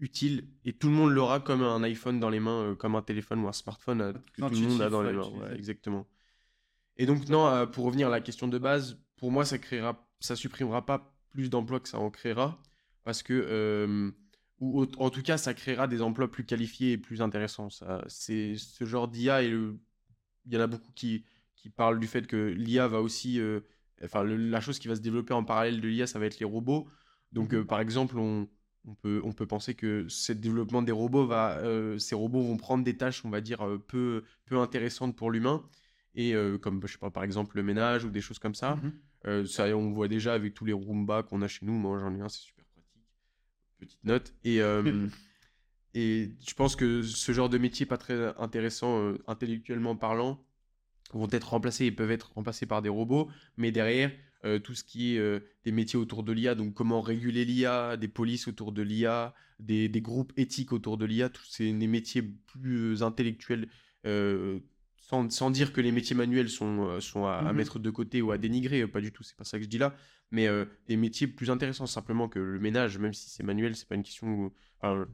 utile. Et tout le monde l'aura comme un iPhone dans les mains, euh, comme un téléphone ou un smartphone que tout le monde a dans les mains. exactement. Et donc, non, pour revenir à la question de base, pour moi, ça créera, ça supprimera pas plus d'emplois que ça en créera. Parce que, ou en tout cas, ça créera des emplois plus qualifiés et plus intéressants. C'est ce genre d'IA et il y en a beaucoup qui, qui parlent du fait que l'IA va aussi enfin, la chose qui va se développer en parallèle de l'IA, ça va être les robots. Donc, mhm. euh, par exemple, on, peut, on peut penser que ce développement des robots va, euh, ces robots vont prendre des tâches, on va dire, euh, peu, peu intéressantes pour l'humain. Et comme, je sais pas, par exemple, le ménage ou des choses comme ça. Mhm. ça, on voit déjà avec tous les Roomba qu'on a chez nous. Moi, j'en ai un, c'est super pratique. Petite note. Et, et je pense que ce genre de métier pas très intéressant intellectuellement parlant vont être remplacés et peuvent être remplacés par des robots, mais derrière, euh, tout ce qui est euh, des métiers autour de l'IA, donc comment réguler l'IA, des polices autour de l'IA, des, groupes éthiques autour de l'IA, tous ces des métiers plus intellectuels, euh, sans, dire que les métiers manuels sont, sont à, mmh mettre de côté ou à dénigrer, pas du tout, c'est pas ça que je dis là, mais des métiers plus intéressants simplement que le ménage, même si c'est manuel, c'est pas une question... Enfin,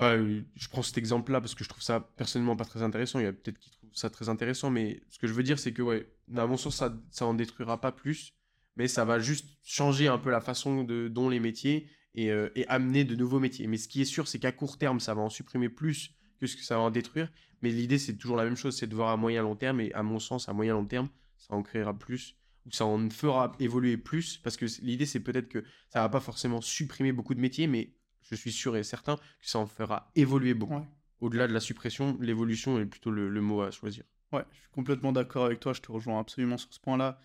je prends cet exemple-là parce que je trouve ça personnellement pas très intéressant. Il y a peut-être qui trouvent ça très intéressant, mais ce que je veux dire, c'est que, ouais, à mon sens, ça, ça en détruira pas plus, mais ça va juste changer un peu la façon de, dont les métiers euh, et, amener de nouveaux métiers. Mais ce qui est sûr, c'est qu'à court terme, ça va en supprimer plus que ce que ça va en détruire. Mais l'idée, c'est toujours la même chose, c'est de voir à moyen long terme. Et à mon sens, à moyen long terme, ça en créera plus ou ça en fera évoluer plus parce que l'idée, c'est peut-être que ça va pas forcément supprimer beaucoup de métiers, mais je suis sûr et certain que ça en fera évoluer beaucoup. Au-delà de la suppression, l'évolution est plutôt le, mot à choisir. Ouais, je suis complètement d'accord avec toi, je te rejoins absolument sur ce point-là.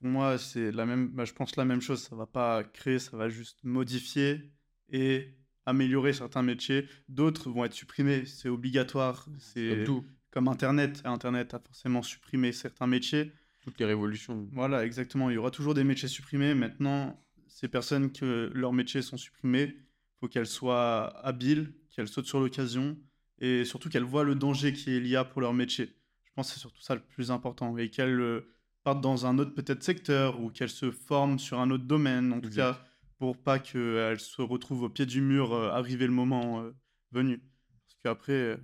Pour moi, c'est la même, bah, je pense la même chose, ça va pas créer, ça va juste modifier et améliorer certains métiers. D'autres vont être supprimés, c'est obligatoire, c'est tout. Comme Internet, Internet a forcément supprimé certains métiers. Toutes les révolutions. Voilà, exactement. Il y aura toujours des métiers supprimés. Maintenant, ces personnes que leurs métiers sont supprimés, faut qu'elles soient habiles, qu'elles sautent sur l'occasion et surtout qu'elles voient le danger qui est l'IA pour leur métier. Je pense que c'est surtout ça le plus important et qu'elles euh, partent dans un autre peut-être secteur ou qu'elles se forment sur un autre domaine, en tout cas pour pas qu'elles se retrouvent au pied du mur, euh, arrivé le moment euh, venu. Parce qu'après,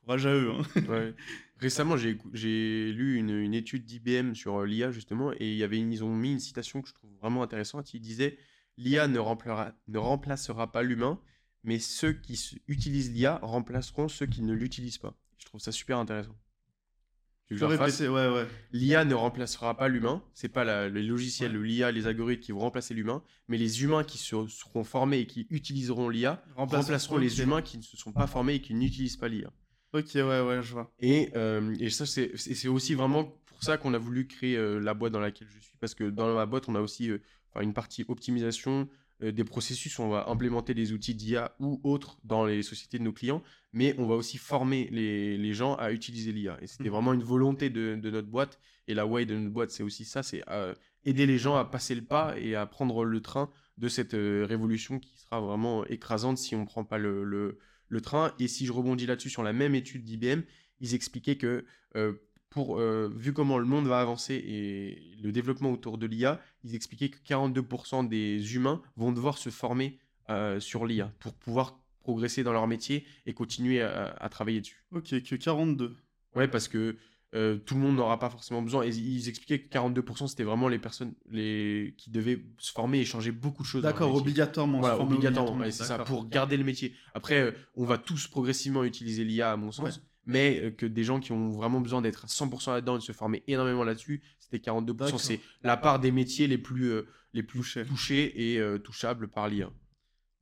courage à eux. Hein. Récemment, j'ai lu une, une étude d'IBM sur l'IA justement et il y avait ils ont mis une citation que je trouve vraiment intéressante. Il disait l'IA ne, ne remplacera pas l'humain, mais ceux qui utilisent l'IA remplaceront ceux qui ne l'utilisent pas. Je trouve ça super intéressant. Je répéter, ouais, ouais. L'IA ne remplacera pas l'humain. C'est pas la, les logiciels, l'IA, les algorithmes qui vont remplacer l'humain, mais les humains qui seront formés et qui utiliseront l'IA remplaceront les humains qui ne se sont pas formés et qui n'utilisent pas l'IA. Ok, ouais, ouais, je vois. Et, euh, et ça, c'est aussi vraiment pour ça qu'on a voulu créer euh, la boîte dans laquelle je suis, parce que dans la boîte, on a aussi euh, une partie optimisation euh, des processus. On va implémenter des outils d'IA ou autres dans les sociétés de nos clients, mais on va aussi former les, gens à utiliser l'IA. Et c'était mmh. vraiment une volonté de, notre boîte. Et la way de notre boîte, c'est aussi ça, c'est euh, aider les gens à passer le pas et à prendre le train de cette euh, révolution qui sera vraiment écrasante si on ne prend pas le, le, train. Et si je rebondis là-dessus sur la même étude d'IBM, ils expliquaient que pour, euh, vu comment le monde va avancer et le développement autour de l'IA, ils expliquaient que 42% des humains vont devoir se former euh, sur l'IA pour pouvoir progresser dans leur métier et continuer à, travailler dessus. Ok, que 42. Ouais, parce que euh, tout le monde n'aura pas forcément besoin. Et ils expliquaient que 42% c'était vraiment les personnes les... qui devaient se former et changer beaucoup de choses. D'accord, obligatoirement. Voilà, obligatoirement, c'est ça, pour garder le métier. Après, on va tous progressivement utiliser l'IA à mon sens. Mais euh, que des gens qui ont vraiment besoin d'être à 100% là-dedans et de se former énormément là-dessus, c'était 42%. C'est la part des métiers les plus, les plus touchés et touchables par l'IA.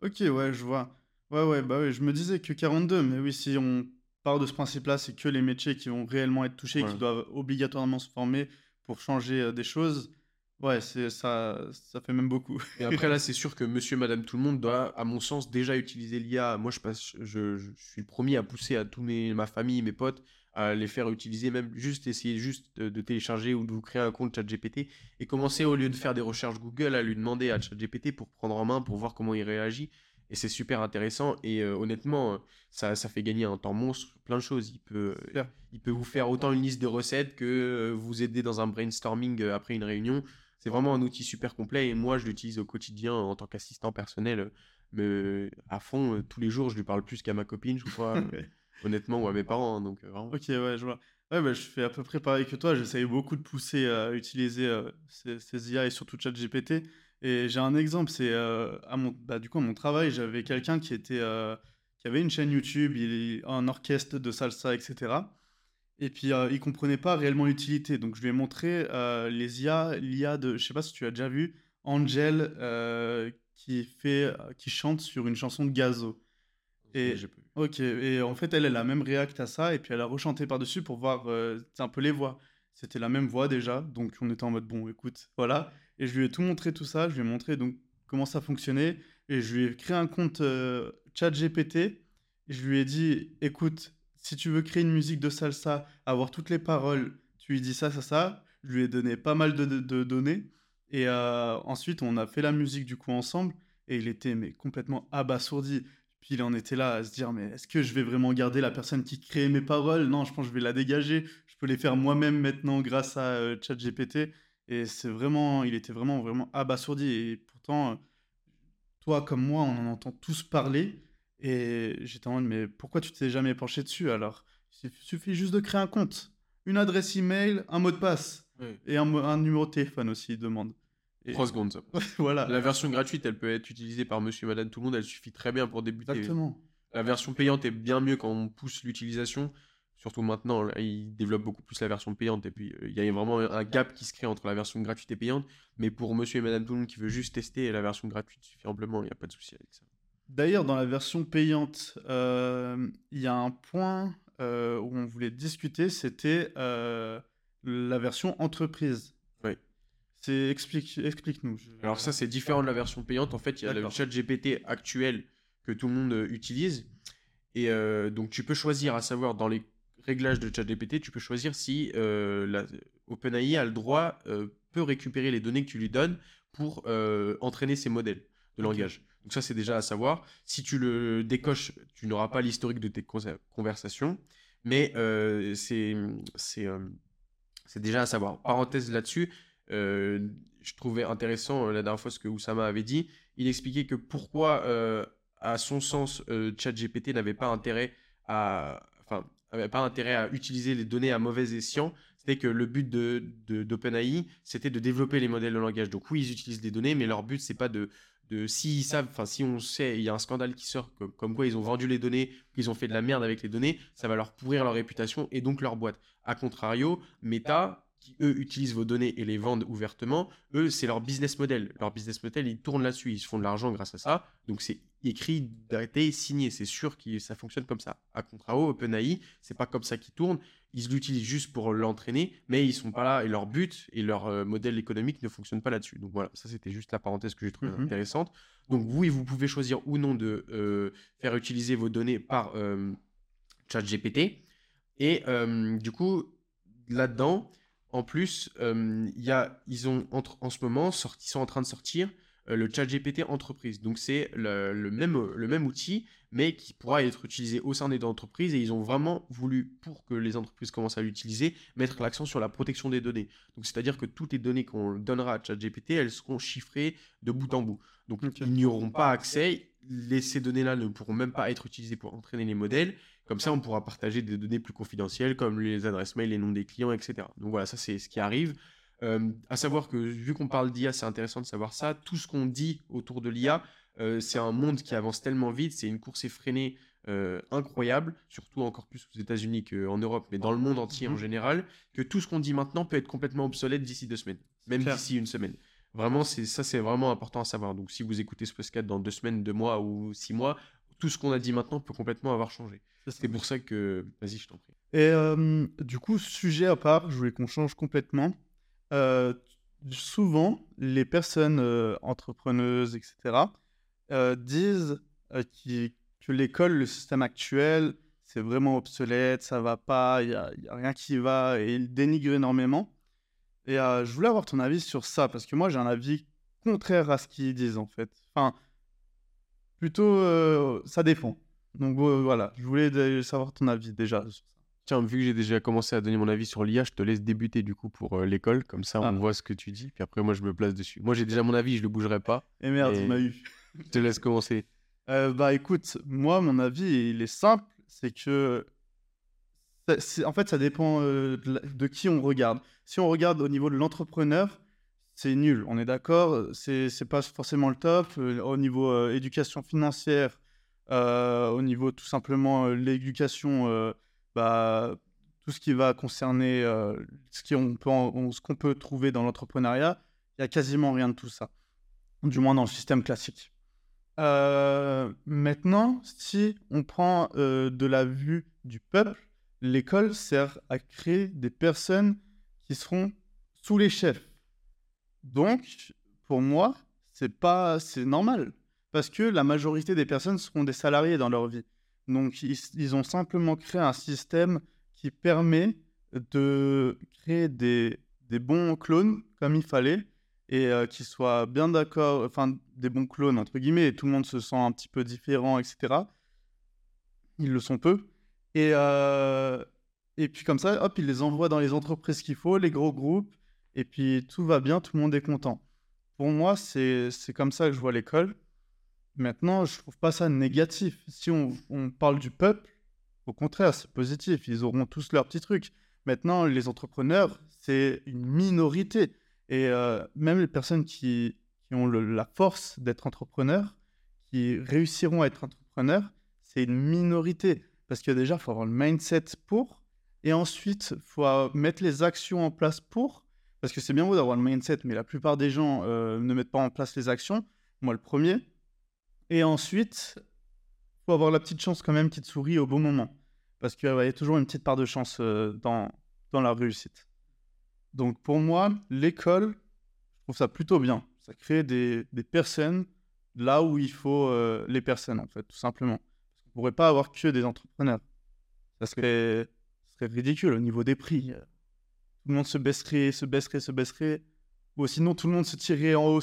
Ok, ouais, je vois. Ouais, ouais, bah oui, je me disais que 42, mais oui, si on part de ce principe-là, c'est que les métiers qui vont réellement être touchés, qui doivent obligatoirement se former pour changer euh, des choses. Ouais, c'est ça, ça fait même beaucoup. Et après là, c'est sûr que Monsieur, Madame, tout le monde doit, à mon sens, déjà utiliser l'IA. Moi, je passe, je, je, suis le premier à pousser à tous mes, ma famille, mes potes, à les faire utiliser, même juste essayer juste de, télécharger ou de vous créer un compte ChatGPT et commencer au lieu de faire des recherches Google à lui demander à ChatGPT pour prendre en main, pour voir comment il réagit. Et c'est super intéressant. Et euh, honnêtement, ça, ça, fait gagner un temps monstre, plein de choses. Il peut, il peut vous faire autant une liste de recettes que euh, vous aider dans un brainstorming euh, après une réunion. C'est vraiment un outil super complet. Et moi, je l'utilise au quotidien en tant qu'assistant personnel. Mais à fond, tous les jours, je lui parle plus qu'à ma copine, je crois. honnêtement, ou à mes parents. Hein, donc, Ok, ouais, je vois. Ouais, bah, je fais à peu près pareil que toi. J'essaye beaucoup de pousser à utiliser ces, ces, IA et surtout ChatGPT. Et j'ai un exemple, c'est euh, à mon, bah, du coup à mon travail, j'avais quelqu'un qui était, euh, qui avait une chaîne YouTube, il un orchestre de salsa, etc. Et puis euh, il comprenait pas réellement l'utilité, donc je lui ai montré les IA, l'IA de, je sais pas si tu as déjà vu, Angel qui fait, qui chante sur une chanson de Gazo. Et, ok, et en fait elle, elle a même réact à ça, et puis elle a rechanté par-dessus pour voir un peu les voix. C'était la même voix déjà, donc on était en mode bon, écoute, voilà. Et je lui ai tout montré tout ça, je lui ai montré donc comment ça fonctionnait et je lui ai créé un compte euh, chat GPT et je lui ai dit écoute, si tu veux créer une musique de salsa, avoir toutes les paroles, tu lui dis ça, ça, ça. Je lui ai donné pas mal de, données et euh, ensuite on a fait la musique du coup ensemble et il était mais complètement abasourdi. Puis il en était là à se dire mais est-ce que je vais vraiment garder la personne qui crée mes paroles? Non, je pense que je vais la dégager. Je peux les faire moi-même maintenant grâce à euh, ChatGPT. Et c'est vraiment, il était vraiment, vraiment abasourdi. Et pourtant, toi comme moi, on en entend tous parler. Et j'étais en mode, mais pourquoi tu t'es jamais penché dessus alors? Il suffit juste de créer un compte, une adresse email, un mot de passe. Et un, un, numéro de téléphone aussi, il demande. Et... 3 secondes, ça. voilà. La version gratuite, elle peut être utilisée par monsieur, madame, tout le monde. Elle suffit très bien pour débuter. Exactement. La version payante est bien mieux quand on pousse l'utilisation surtout maintenant, ils développent beaucoup plus la version payante. Et puis, euh, il y a vraiment un gap qui se crée entre la version gratuite et payante. Mais pour monsieur et madame tout le monde qui veut juste tester, la version gratuite suffit amplement, il n'y a pas de souci avec ça. D'ailleurs, dans la version payante, euh, il y a un point euh, où on voulait discuter, c'était la version entreprise. Oui. C'est explique, explique-nous. Alors ça, c'est différent de la version payante. En fait, il y a le chat GPT actuel que tout le monde utilise. Et donc, tu peux choisir, à savoir dans les réglage de ChatGPT, tu peux choisir si euh, OpenAI a le droit, euh, peut récupérer les données que tu lui donnes pour euh, entraîner ses modèles de langage. Donc ça, c'est déjà à savoir. Si tu le décoches, tu n'auras pas l'historique de tes conversations, mais c'est c'est déjà à savoir. Parenthèse là-dessus, je trouvais intéressant la dernière fois ce que Oussama avait dit. Il expliquait que pourquoi, à son sens, ChatGPT n'avait pas intérêt à, enfin, n'avait pas intérêt à utiliser les données à mauvais escient. C'était que le but de, d'OpenAI, c'était de développer les modèles de langage. Donc oui, ils utilisent des données, mais leur but, c'est pas de, de si savent, enfin si on sait, il y a un scandale qui sort comme, quoi ils ont vendu les données, qu'ils ont fait de la merde avec les données, ça va leur pourrir leur réputation et donc leur boîte. A contrario, Meta, qui eux utilisent vos données et les vendent ouvertement, eux c'est leur business model. Leur business model, ils tournent là-dessus, ils se font de l'argent grâce à ça. Donc c'est écrit, d'arrêter, signé. C'est sûr que ça fonctionne comme ça. À contrario, OpenAI, c'est pas comme ça qu'ils tournent. Ils l'utilisent juste pour l'entraîner, mais ils sont pas là et leur but et leur euh, modèle économique ne fonctionne pas là-dessus. Donc voilà, ça c'était juste la parenthèse que j'ai trouvée mhm. intéressante. Donc oui, vous pouvez choisir ou non de euh, faire utiliser vos données par euh, ChatGPT. Et du coup, là-dedans, en plus, il y a, ils ont entre, en ce moment sorti, sont en train de sortir le chat GPT entreprise. Donc c'est le, même, le même outil, mais qui pourra être utilisé au sein des entreprises. Et ils ont vraiment voulu, pour que les entreprises commencent à l'utiliser, mettre l'accent sur la protection des données. Donc c'est-à-dire que toutes les données qu'on donnera à ChatGPT, elles seront chiffrées de bout en bout. Donc ils n'y auront pas accès. Les, ces données-là ne pourront même pas être utilisées pour entraîner les modèles. Comme ça, on pourra partager des données plus confidentielles, comme les adresses mail, les noms des clients, etc. Donc voilà, ça c'est ce qui arrive. Euh, à savoir que vu qu'on parle d'IA, c'est intéressant de savoir ça. Tout ce qu'on dit autour de l'IA, euh, c'est un monde qui avance tellement vite, c'est une course effrénée euh, incroyable, surtout encore plus aux États-Unis qu'en Europe, mais dans le monde entier en Mhm. général, que tout ce qu'on dit maintenant peut être complètement obsolète d'ici deux semaines, même d'ici une semaine. Vraiment, c'est ça, c'est vraiment important à savoir. Donc, si vous écoutez ce podcast dans deux semaines, deux mois ou six mois, tout ce qu'on a dit maintenant peut complètement avoir changé. C'est pour ça que, vas-y, je t'en prie. Et euh, du coup, sujet à part, je voulais qu'on change complètement. Euh, souvent, les personnes euh, entrepreneuses, etc., euh, disent que l'école, le système actuel, c'est vraiment obsolète, ça va pas, il n'y a, rien qui va, et ils dénigrent énormément. Et je voulais avoir ton avis sur ça, parce que moi, j'ai un avis contraire à ce qu'ils disent, en fait. Enfin, plutôt, ça dépend. Donc voilà, je voulais savoir ton avis déjà sur ça. Tiens, vu que j'ai déjà commencé à donner mon avis sur l'IA, je te laisse débuter du coup pour euh, l'école, comme ça Ah. on voit ce que tu dis, puis après moi je me place dessus. Moi j'ai déjà mon avis, je le bougerai pas. Et merde, Et- m'a eu. Je te laisse commencer. Euh, bah écoute, moi, mon avis, il est simple, c'est que... En fait, ça dépend euh, de, la- de qui on regarde. Si on regarde au niveau de l'entrepreneur, c'est nul, on est d'accord, c'est c'est pas forcément le top. Au niveau éducation financière, au niveau tout simplement l'éducation, bah, tout ce qui va concerner euh, ce qu'on peut, trouver dans l'entrepreneuriat, il y a quasiment rien de tout ça, du moins dans le système classique. Euh, maintenant, si on prend euh, de la vue du peuple, l'école sert à créer des personnes qui seront sous les chefs. Donc, pour moi, c'est pas, c'est normal, parce que la majorité des personnes seront des salariés dans leur vie. Donc, ils, ont simplement créé un système qui permet de créer des, bons clones comme il fallait et euh, qui soient bien d'accord, enfin des bons clones entre guillemets, et tout le monde se sent un petit peu différent, etc. Ils le sont peu. Et, euh, et puis comme ça, hop, ils les envoient dans les entreprises qu'il faut, les gros groupes, et puis tout va bien, tout le monde est content. Pour moi, c'est comme ça que je vois l'école. Maintenant, je trouve pas ça négatif. Si on, parle du peuple, au contraire, c'est positif. Ils auront tous leurs petits trucs. Maintenant, les entrepreneurs, c'est une minorité. Et euh, même les personnes qui, ont la force d'être entrepreneurs, qui réussiront à être entrepreneurs, c'est une minorité. Parce que déjà, il faut avoir le mindset pour. Et ensuite, il faut euh, mettre les actions en place pour. Parce que c'est bien beau d'avoir le mindset, mais la plupart des gens euh, ne mettent pas en place les actions. Moi, le premier. Et ensuite, il faut avoir la petite chance quand même qui te sourit au bon moment. Parce qu'il y a toujours une petite part de chance euh, dans, dans la réussite. Donc pour moi, l'école, je trouve ça plutôt bien. Ça crée des, des personnes là où il faut euh, les personnes, en fait, tout simplement. Parce qu'on ne pourrait pas avoir que des entrepreneurs. Ça serait, ça serait ridicule au niveau des prix. Tout le monde se baisserait, se baisserait, se baisserait. Ou sinon, tout le monde se tirerait en haut,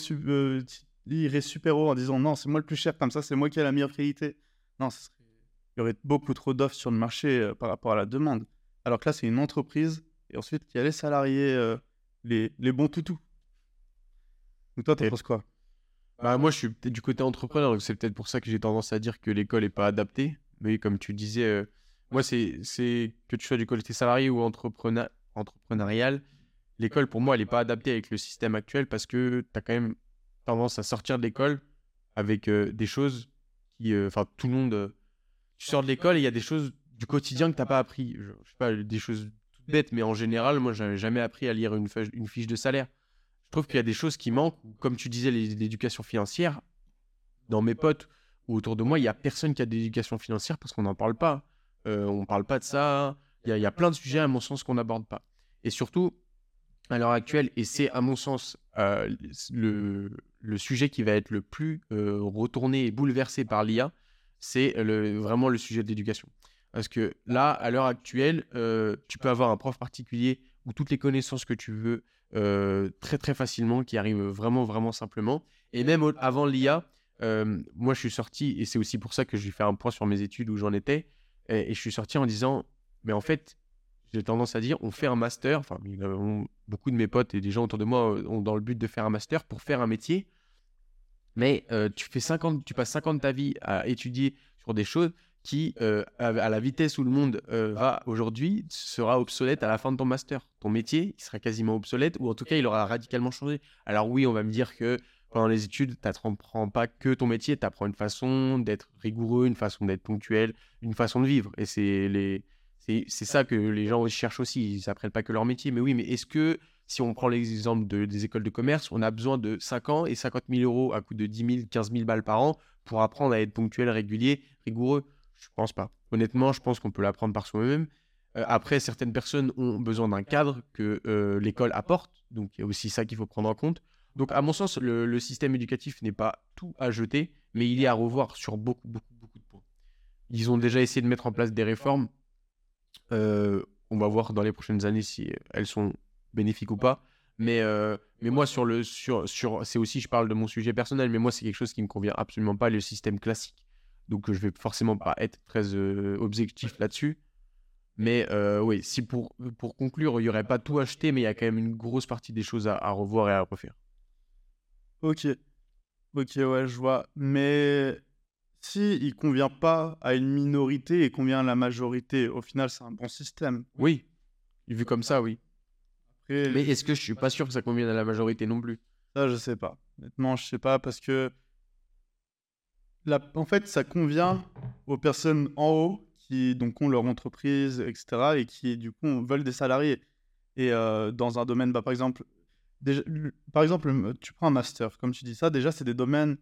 ti- irait super haut en disant non, c'est moi le plus cher, comme ça, c'est moi qui ai la meilleure qualité. Non, ça serait- il y aurait beaucoup trop d'offres sur le marché euh, par rapport à la demande. Alors que là, c'est une entreprise. Et ensuite, il y a les salariés, euh, les, les bons toutous. Donc toi, t'en penses quoi? Bah, moi, je suis peut-être du côté entrepreneur, donc c'est peut-être pour ça que j'ai tendance à dire que l'école n'est pas adaptée. Mais comme tu disais, euh, moi, c'est c'est que tu sois du côté salarié ou entrepreneur, entrepreneurial, l'école, pour moi, elle n'est pas adaptée avec le système actuel parce que tu as quand même tendance à sortir de l'école avec euh, des choses qui. euh, Enfin, tout le monde. euh, tu sors de l'école et il y a des choses du quotidien que tu n'as pas appris. Je, je sais pas, des choses toutes bêtes, mais en général, moi, j'avais jamais appris à lire une, feuille- une fiche de salaire. Je trouve qu'il y a des choses qui manquent. Comme tu disais, l'éducation financière, dans mes potes ou autour de moi, il n'y a personne qui a d'éducation financière parce qu'on n'en parle pas. Euh, on ne parle pas de ça. Il y, il y a plein de sujets, à mon sens, qu'on n'aborde pas. Et surtout, à l'heure actuelle, et c'est à mon sens euh, le, sujet qui va être le plus euh, retourné et bouleversé par l'IA, c'est vraiment le sujet de l'éducation. Parce que là, à l'heure actuelle, euh, tu peux avoir un prof particulier ou toutes les connaissances que tu veux très très facilement, qui arrivent vraiment vraiment simplement. Et même avant l'IA, moi je suis sorti, et c'est aussi pour ça que j'ai fait un point sur mes études où j'en étais, et, et je suis sorti en disant, mais en fait, j'ai tendance à dire, on fait un master, enfin beaucoup de mes potes et des gens autour de moi euh, ont dans le but de faire un master pour faire un métier, mais euh, tu, fais 50, tu passes 50 de ta vie à étudier sur des choses qui, euh, à la vitesse où le monde va aujourd'hui, sera obsolète à la fin de ton master. Ton métier, il sera quasiment obsolète, ou en tout cas, il aura radicalement changé. Alors oui, on va me dire que pendant les études, tu n'apprends pas que ton métier, tu apprends une façon d'être rigoureux, une façon d'être ponctuel, une façon de vivre. Et c'est les... c'est ça que les gens cherchent aussi. Ils n'apprennent pas que leur métier. Mais oui, mais est-ce que, si on prend l'exemple de- des écoles de commerce, on a besoin de 5 ans et 50 000 euros à coût de 10 000, 15 000 balles par an pour apprendre à être ponctuel, régulier, rigoureux? Je pense pas. Honnêtement, je pense qu'on peut l'apprendre par soi-même. Euh, après, certaines personnes ont besoin d'un cadre que euh, l'école apporte. Donc, il y a aussi ça qu'il faut prendre en compte. Donc, à mon sens, le, le système éducatif n'est pas tout à jeter, mais il est à revoir sur beaucoup, beaucoup, beaucoup de points. Ils ont déjà essayé de mettre en place des réformes. Euh, on va voir dans les prochaines années si elles sont bénéfiques ou pas. Mais, euh, mais moi, sur le, sur, sur, c'est aussi, je parle de mon sujet personnel, mais moi, c'est quelque chose qui me convient absolument pas, le système classique. Donc, je vais forcément pas être très euh, objectif là-dessus. Mais euh, oui, si pour, pour conclure, il n'y aurait pas tout acheté, mais il y a quand même une grosse partie des choses à, à revoir et à refaire. Ok. Ok, ouais, je vois. Mais si il convient pas à une minorité et convient à la majorité, au final, c'est un bon système. Oui, vu comme ça, oui. Après, Mais est-ce que je suis pas sûr que ça convienne à la majorité non plus? Ça, je sais pas. Honnêtement, je sais pas parce que la... en fait, ça convient aux personnes en haut qui donc ont leur entreprise, etc. et qui du coup veulent des salariés. Et euh, dans un domaine, bah, par exemple, déjà, par exemple, le- tu prends un master, comme tu dis ça, déjà c'est des domaines.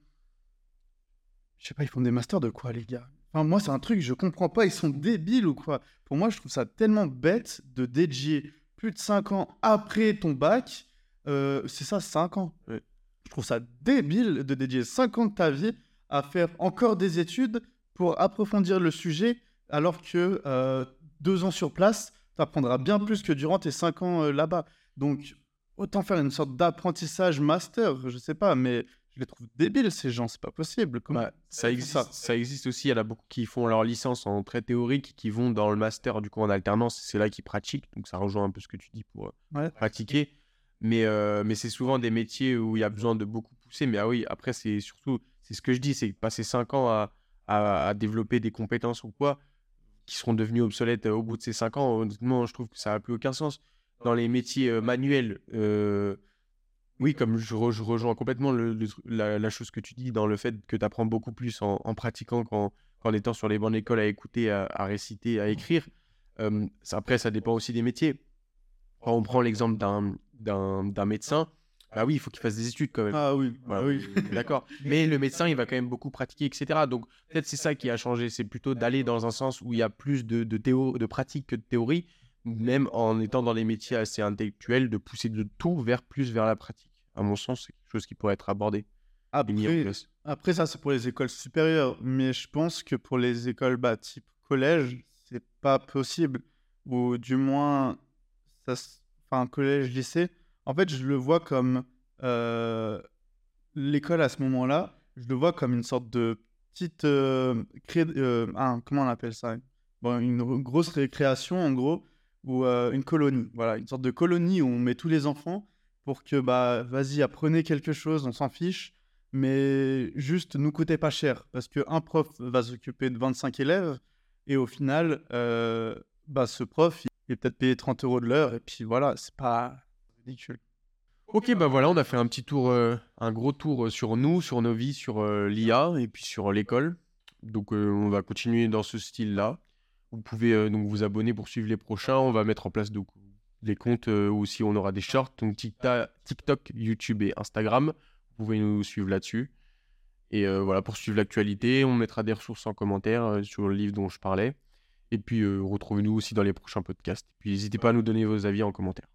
Je sais pas, ils font des masters de quoi, les gars? Enfin, moi, c'est un truc, je comprends pas, ils sont débiles ou quoi? Pour moi, je trouve ça tellement bête de dédier plus de 5 ans après ton bac. euh, c'est ça, 5 ans? Ouais. Je trouve ça débile de dédier 5 ans de ta vie à faire encore des études pour approfondir le sujet, alors que euh, deux ans sur place, tu apprendras bien plus que durant tes 5 ans euh, là-bas. Donc, autant faire une sorte d'apprentissage master, je sais pas, mais je les trouve débiles, ces gens, c'est pas possible. Comment- Bah, ça, existe, ça. existe aussi. Il y en a beaucoup qui font leur licence en très théorique, qui vont dans le master du coup en alternance. C'est là qu'ils pratiquent. Donc ça rejoint un peu ce que tu dis pour euh, Ouais. pratiquer. Mais, euh, mais c'est souvent des métiers où il y a besoin de beaucoup pousser. Mais ah oui, après, c'est surtout, c'est ce que je dis, c'est passer 5 ans à, à, à développer des compétences ou quoi, qui seront devenues obsolètes euh, au bout de ces 5 ans. Honnêtement, je trouve que ça n'a plus aucun sens. Dans les métiers euh, manuels, euh, oui, comme je, re- je rejoins complètement le- le tru- la, la chose que tu dis dans le fait que tu apprends beaucoup plus en, en pratiquant qu'en étant sur les bancs d'école à écouter, à, à réciter, à écrire. Euh, ça- après, ça dépend aussi des métiers. Quand on prend l'exemple d'un- médecin, bah oui, il faut qu'il fasse des études quand même. Ah oui, Voilà, ah oui. D'accord. Mais le médecin, il va quand même beaucoup pratiquer, etc. Donc, peut-être c'est ça qui a changé. C'est plutôt d'aller dans un sens où il y a plus de, de, théo- de pratique que de théorie, même en étant dans les métiers assez intellectuels, de pousser de tout vers plus vers la pratique. À mon sens, c'est quelque chose qui pourrait être abordé. Après, après, ça, c'est pour les écoles supérieures. Mais je pense que pour les écoles bah, type collège, c'est pas possible. Ou du moins, ça, enfin, collège, lycée. En fait, je le vois comme euh, l'école à ce moment-là. Je le vois comme une sorte de petite. euh, cré- euh, ah, comment on appelle ça? Bon, Une grosse récréation, en gros, ou euh, une colonie. Voilà, une sorte de colonie où on met tous les enfants pour que, bah, vas-y, apprenez quelque chose, on s'en fiche mais juste nous coûtait pas cher parce qu'un prof va s'occuper de 25 élèves et au final, euh, bah, ce prof, il est peut-être payé 30 euros de l'heure et puis voilà, c'est pas ridicule. Ok, bah voilà, on a fait un petit tour, euh, un gros tour sur nous, sur nos vies, sur l'IA et puis sur l'école. Donc on va continuer dans ce style-là. Vous pouvez euh, donc vous abonner pour suivre les prochains. On va mettre en place donc, des comptes euh, aussi on aura des shorts, donc TikTok, YouTube et Instagram. Vous pouvez nous suivre là-dessus. Et euh, voilà, pour suivre l'actualité, on mettra des ressources en commentaire sur le livre dont je parlais. Et puis retrouvez-nous aussi dans les prochains podcasts. Puis n'hésitez pas à nous donner vos avis en commentaire.